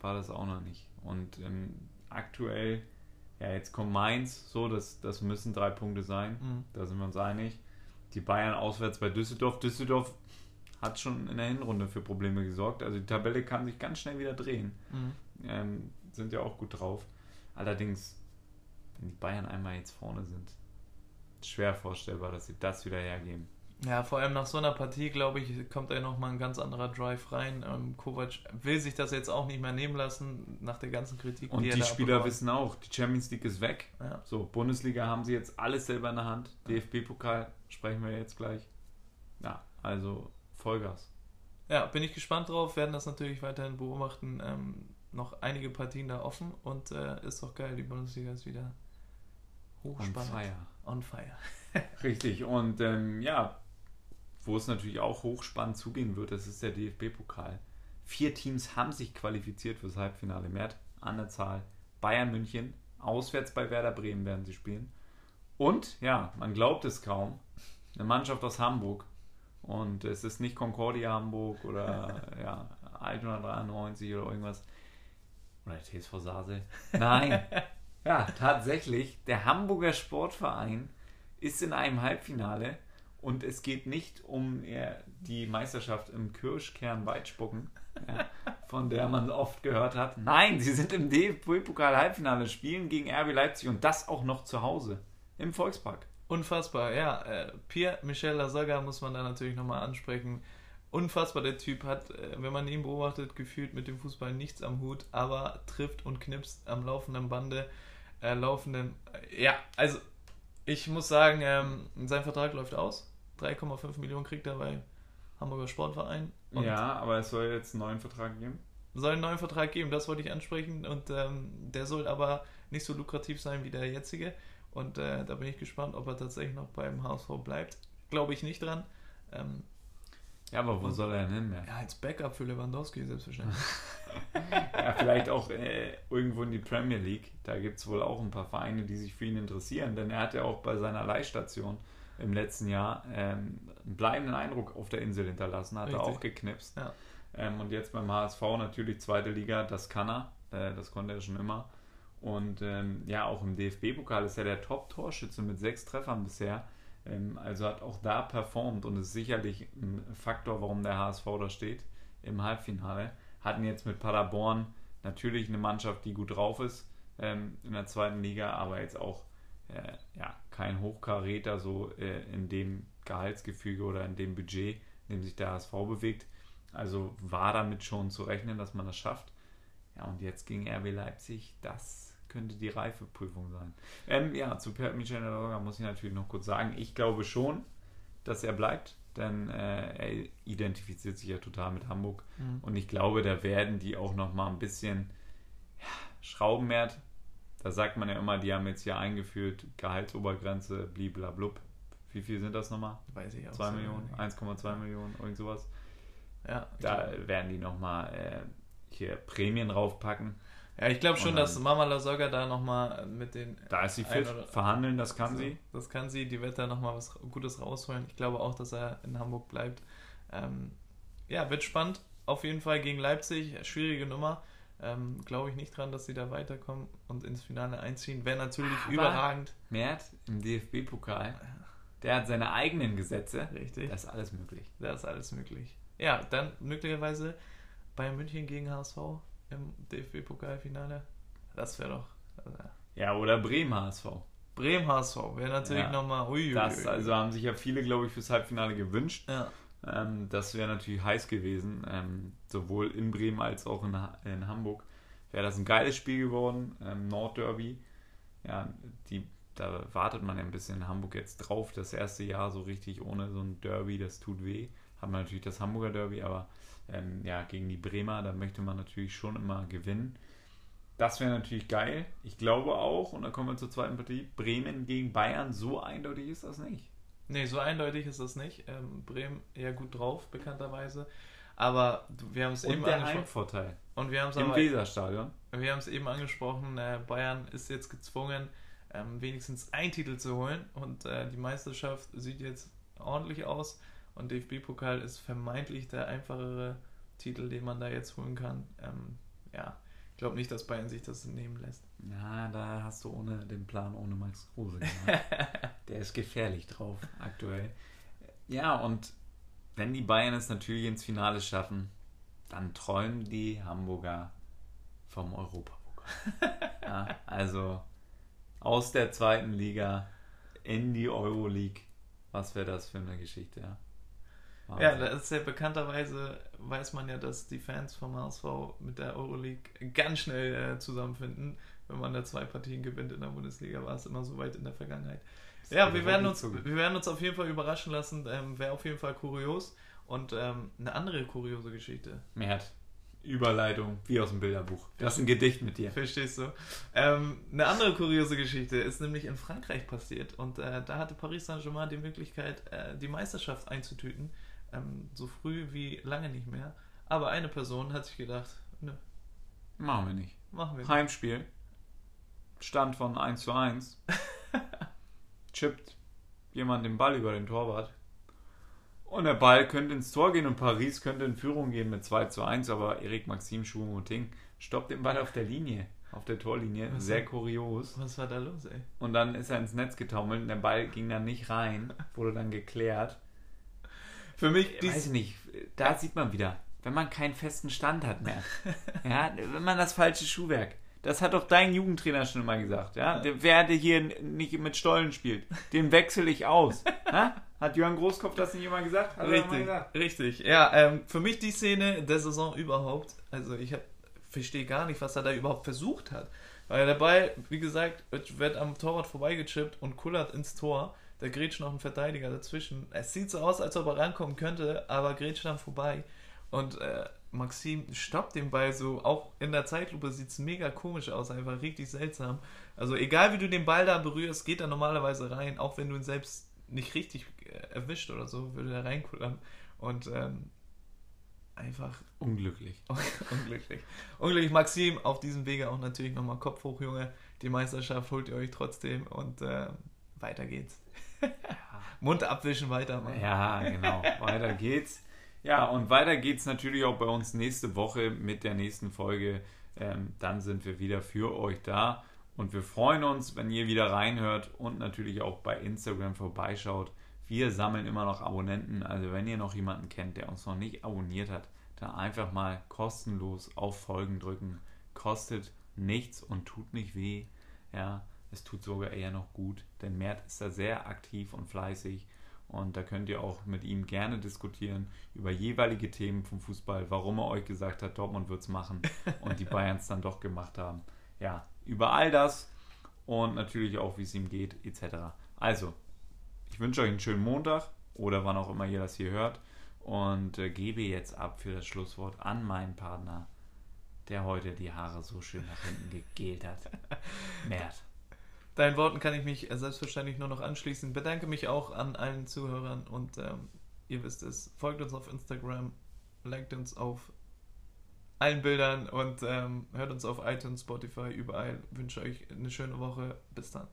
war das auch noch nicht. Und ähm, aktuell, ja, jetzt kommt Mainz, so, das, das müssen drei Punkte sein, mhm. da sind wir uns einig die Bayern auswärts bei Düsseldorf. Düsseldorf hat schon in der Hinrunde für Probleme gesorgt. Also die Tabelle kann sich ganz schnell wieder drehen. Mhm. Ähm, sind ja auch gut drauf. Allerdings, wenn die Bayern einmal jetzt vorne sind, schwer vorstellbar, dass sie das wieder hergeben. Ja, vor allem nach so einer Partie, glaube ich, kommt da nochmal ein ganz anderer Drive rein. Ähm, Kovac will sich das jetzt auch nicht mehr nehmen lassen, nach der ganzen Kritik. Und die, die Spieler wissen auch, die Champions League ist weg. Ja. So, Bundesliga haben sie jetzt alles selber in der Hand. DFB-Pokal sprechen wir jetzt gleich. Ja, also Vollgas. Ja, bin ich gespannt drauf, werden das natürlich weiterhin beobachten. Ähm, noch einige Partien da offen und äh, ist doch geil, die Bundesliga ist wieder hochspannend. On fire. On fire. Richtig, und ähm, ja, wo es natürlich auch hochspannend zugehen wird, das ist der DFB-Pokal. Vier Teams haben sich qualifiziert fürs Halbfinale. Mehr an der Zahl. Bayern München, auswärts bei Werder Bremen werden sie spielen. Und, ja, man glaubt es kaum, eine Mannschaft aus Hamburg. Und es ist nicht Concordia Hamburg oder ja, Altona 93 oder irgendwas. Oder TSV Sase. Nein. ja, tatsächlich, der Hamburger Sportverein ist in einem Halbfinale und es geht nicht um die Meisterschaft im Kirschkern Weitspucken, von der man oft gehört hat. Nein, sie sind im DFB-Pokal-Halbfinale, spielen gegen RB Leipzig und das auch noch zu Hause im Volkspark. Unfassbar, ja. Äh, Pierre-Michel Lasaga muss man da natürlich nochmal ansprechen. Unfassbar, der Typ hat, äh, wenn man ihn beobachtet, gefühlt mit dem Fußball nichts am Hut, aber trifft und knipst am laufenden Bande, äh, laufenden. Äh, ja, also ich muss sagen, ähm, sein Vertrag läuft aus. 3,5 Millionen kriegt er bei Hamburger Sportverein. ja, aber es soll jetzt einen neuen Vertrag geben. Soll einen neuen Vertrag geben, das wollte ich ansprechen. Und ähm, der soll aber nicht so lukrativ sein wie der jetzige. Und äh, da bin ich gespannt, ob er tatsächlich noch beim HSV bleibt. Glaube ich nicht dran. Ähm, ja, aber wo und, soll er denn hin? Ja, als Backup für Lewandowski selbstverständlich. ja, vielleicht auch äh, irgendwo in die Premier League. Da gibt es wohl auch ein paar Vereine, die sich für ihn interessieren, denn er hat ja auch bei seiner Leihstation im letzten Jahr ähm, einen bleibenden Eindruck auf der Insel hinterlassen, hat Richtig. er auch geknipst. Ja. Ähm, und jetzt beim HSV natürlich zweite Liga, das kann er, äh, das konnte er schon immer. Und ähm, ja, auch im DFB-Pokal ist er der Top-Torschütze mit sechs Treffern bisher. Ähm, also hat auch da performt und ist sicherlich ein Faktor, warum der HSV da steht im Halbfinale. Hatten jetzt mit Paderborn natürlich eine Mannschaft, die gut drauf ist ähm, in der zweiten Liga, aber jetzt auch äh, ja, kein Hochkaräter so äh, in dem Gehaltsgefüge oder in dem Budget, in dem sich der HSV bewegt. Also war damit schon zu rechnen, dass man das schafft. Ja, und jetzt gegen RB Leipzig, das könnte die Reifeprüfung sein. Ähm, ja, zu Per Michel Ladorga muss ich natürlich noch kurz sagen, ich glaube schon, dass er bleibt, denn äh, er identifiziert sich ja total mit Hamburg. Mhm. Und ich glaube, da werden die auch noch mal ein bisschen ja, Schrauben mehr. Da sagt man ja immer, die haben jetzt hier eingeführt, Gehaltsobergrenze, bliblablub. Wie viel sind das nochmal? Weiß ich auch. 2 Millionen, 1,2 Millionen, irgend sowas. Ja. Da werden die nochmal äh, hier Prämien draufpacken. Ja, ich glaube schon, dass Mama Lasogga da nochmal mit den. Da ist sie fit, verhandeln, das kann also, sie. Das kann sie, die wird da nochmal was Gutes rausholen. Ich glaube auch, dass er in Hamburg bleibt. Ähm, ja, wird spannend. Auf jeden Fall gegen Leipzig, schwierige Nummer. Ähm, glaube ich nicht dran, dass sie da weiterkommen und ins Finale einziehen. Wäre natürlich Aber überragend. Mert im DFB-Pokal, der hat seine eigenen Gesetze. Richtig. Da ist alles möglich. Da ist alles möglich. Ja, dann möglicherweise Bayern München gegen HSV im DFB-Pokalfinale. Das wäre doch. Also, ja, oder Bremen HSV. Bremen HSV wäre natürlich ja, nochmal. Das, also haben sich ja viele, glaube ich, fürs Halbfinale gewünscht. Ja. Ähm, das wäre natürlich heiß gewesen. Ähm, sowohl in Bremen als auch in, in Hamburg wäre das ein geiles Spiel geworden. Ähm, Nordderby. Ja, die, da wartet man ja ein bisschen in Hamburg jetzt drauf. Das erste Jahr so richtig ohne so ein Derby, das tut weh. Hat man natürlich das Hamburger Derby, aber ähm, ja, gegen die Bremer, da möchte man natürlich schon immer gewinnen. Das wäre natürlich geil. Ich glaube auch, und dann kommen wir zur zweiten Partie, Bremen gegen Bayern, so eindeutig ist das nicht. Nee, so eindeutig ist das nicht. Ähm, Bremen eher gut drauf, bekannterweise. Aber wir haben es eben der Heimvorteil. Und wir haben es im Weserstadion. Wir haben es eben angesprochen. Äh, Bayern ist jetzt gezwungen, ähm, wenigstens einen Titel zu holen. Und äh, die Meisterschaft sieht jetzt ordentlich aus. Und DFB-Pokal ist vermeintlich der einfachere Titel, den man da jetzt holen kann. Ähm, ja, ich glaube nicht, dass Bayern sich das nehmen lässt. Na, da hast du ohne den Plan ohne Max Kruse gemacht. der ist gefährlich drauf aktuell. Ja, und wenn die Bayern es natürlich ins Finale schaffen, dann träumen die Hamburger vom Europapokal. ja, also aus der zweiten Liga in die Euroleague. Was wäre das für eine Geschichte, ja? Wahnsinn. Ja, das ist ja bekannterweise, weiß man ja, dass die Fans vom HSV mit der Euroleague ganz schnell äh, zusammenfinden. Wenn man da zwei Partien gewinnt in der Bundesliga, war es immer so weit in der Vergangenheit. Das ja, wir werden, uns, wir werden uns auf jeden Fall überraschen lassen. Ähm, Wäre auf jeden Fall kurios. Und ähm, eine andere kuriose Geschichte. Mert. Überleitung, wie aus dem Bilderbuch. Das ist ein Gedicht mit dir. Verstehst du? Ähm, eine andere kuriose Geschichte ist nämlich in Frankreich passiert. Und äh, da hatte Paris Saint-Germain die Möglichkeit, äh, die Meisterschaft einzutüten ähm, so früh wie lange nicht mehr. Aber eine Person hat sich gedacht, nö. Machen wir nicht. Machen wir nicht. Heimspiel. Stand von 1 zu 1. Chippt jemand den Ball über den Torwart. Und der Ball könnte ins Tor gehen und Paris könnte in Führung gehen mit 2 zu 1, aber Erik Maxim Choupo-Moting stoppt den Ball auf der Linie, auf der Torlinie. Was Sehr war, kurios. Was war da los, ey? Und dann ist er ins Netz getaumelt und der Ball ging dann nicht rein, wurde dann geklärt. Für mich. Dies, weiß ich nicht, da sieht man wieder, wenn man keinen festen Stand hat mehr. ja, wenn man das falsche Schuhwerk. Das hat doch dein Jugendtrainer schon mal gesagt, ja? Wer hier nicht mit Stollen spielt, den wechsle ich aus. ja? Hat Jörn Großkopf das nicht immer gesagt? Hat richtig, gesagt? richtig. Ja, ähm, für mich die Szene der Saison überhaupt. Also ich verstehe gar nicht, was er da überhaupt versucht hat. Weil der Ball, wie gesagt, wird am Torwart vorbeigechippt und kullert ins Tor da grätscht noch ein Verteidiger dazwischen. Es sieht so aus, als ob er rankommen könnte, aber grätscht dann vorbei. Und äh, Maxim stoppt den Ball so, auch in der Zeitlupe sieht es mega komisch aus, einfach richtig seltsam. Also egal wie du den Ball da berührst, geht er normalerweise rein, auch wenn du ihn selbst nicht richtig äh, erwischt oder so, würde er reinkullern. Und ähm, einfach unglücklich. unglücklich. Unglücklich, Maxim, auf diesem Wege auch natürlich nochmal Kopf hoch, Junge. Die Meisterschaft holt ihr euch trotzdem und äh, weiter geht's. Mund abwischen, weitermachen. Ja, genau. Weiter geht's. Ja, und weiter geht's natürlich auch bei uns nächste Woche mit der nächsten Folge. Ähm, dann sind wir wieder für euch da. Und wir freuen uns, wenn ihr wieder reinhört und natürlich auch bei Instagram vorbeischaut. Wir sammeln immer noch Abonnenten. Also wenn ihr noch jemanden kennt, der uns noch nicht abonniert hat, dann einfach mal kostenlos auf Folgen drücken. Kostet nichts und tut nicht weh. Ja, es tut sogar eher noch gut, denn Mert ist da sehr aktiv und fleißig und da könnt ihr auch mit ihm gerne diskutieren über jeweilige Themen vom Fußball, warum er euch gesagt hat, Dortmund wird es machen und die Bayerns dann doch gemacht haben. Ja, über all das und natürlich auch, wie es ihm geht, etc. Also, ich wünsche euch einen schönen Montag oder wann auch immer ihr das hier hört und äh, gebe jetzt ab für das Schlusswort an meinen Partner, der heute die Haare so schön nach hinten gegelt hat. Mert. Deinen Worten kann ich mich selbstverständlich nur noch anschließen. Bedanke mich auch an allen Zuhörern und ähm, ihr wisst es, folgt uns auf Instagram, liked uns auf allen Bildern und ähm, hört uns auf iTunes, Spotify, überall. Ich wünsche euch eine schöne Woche. Bis dann.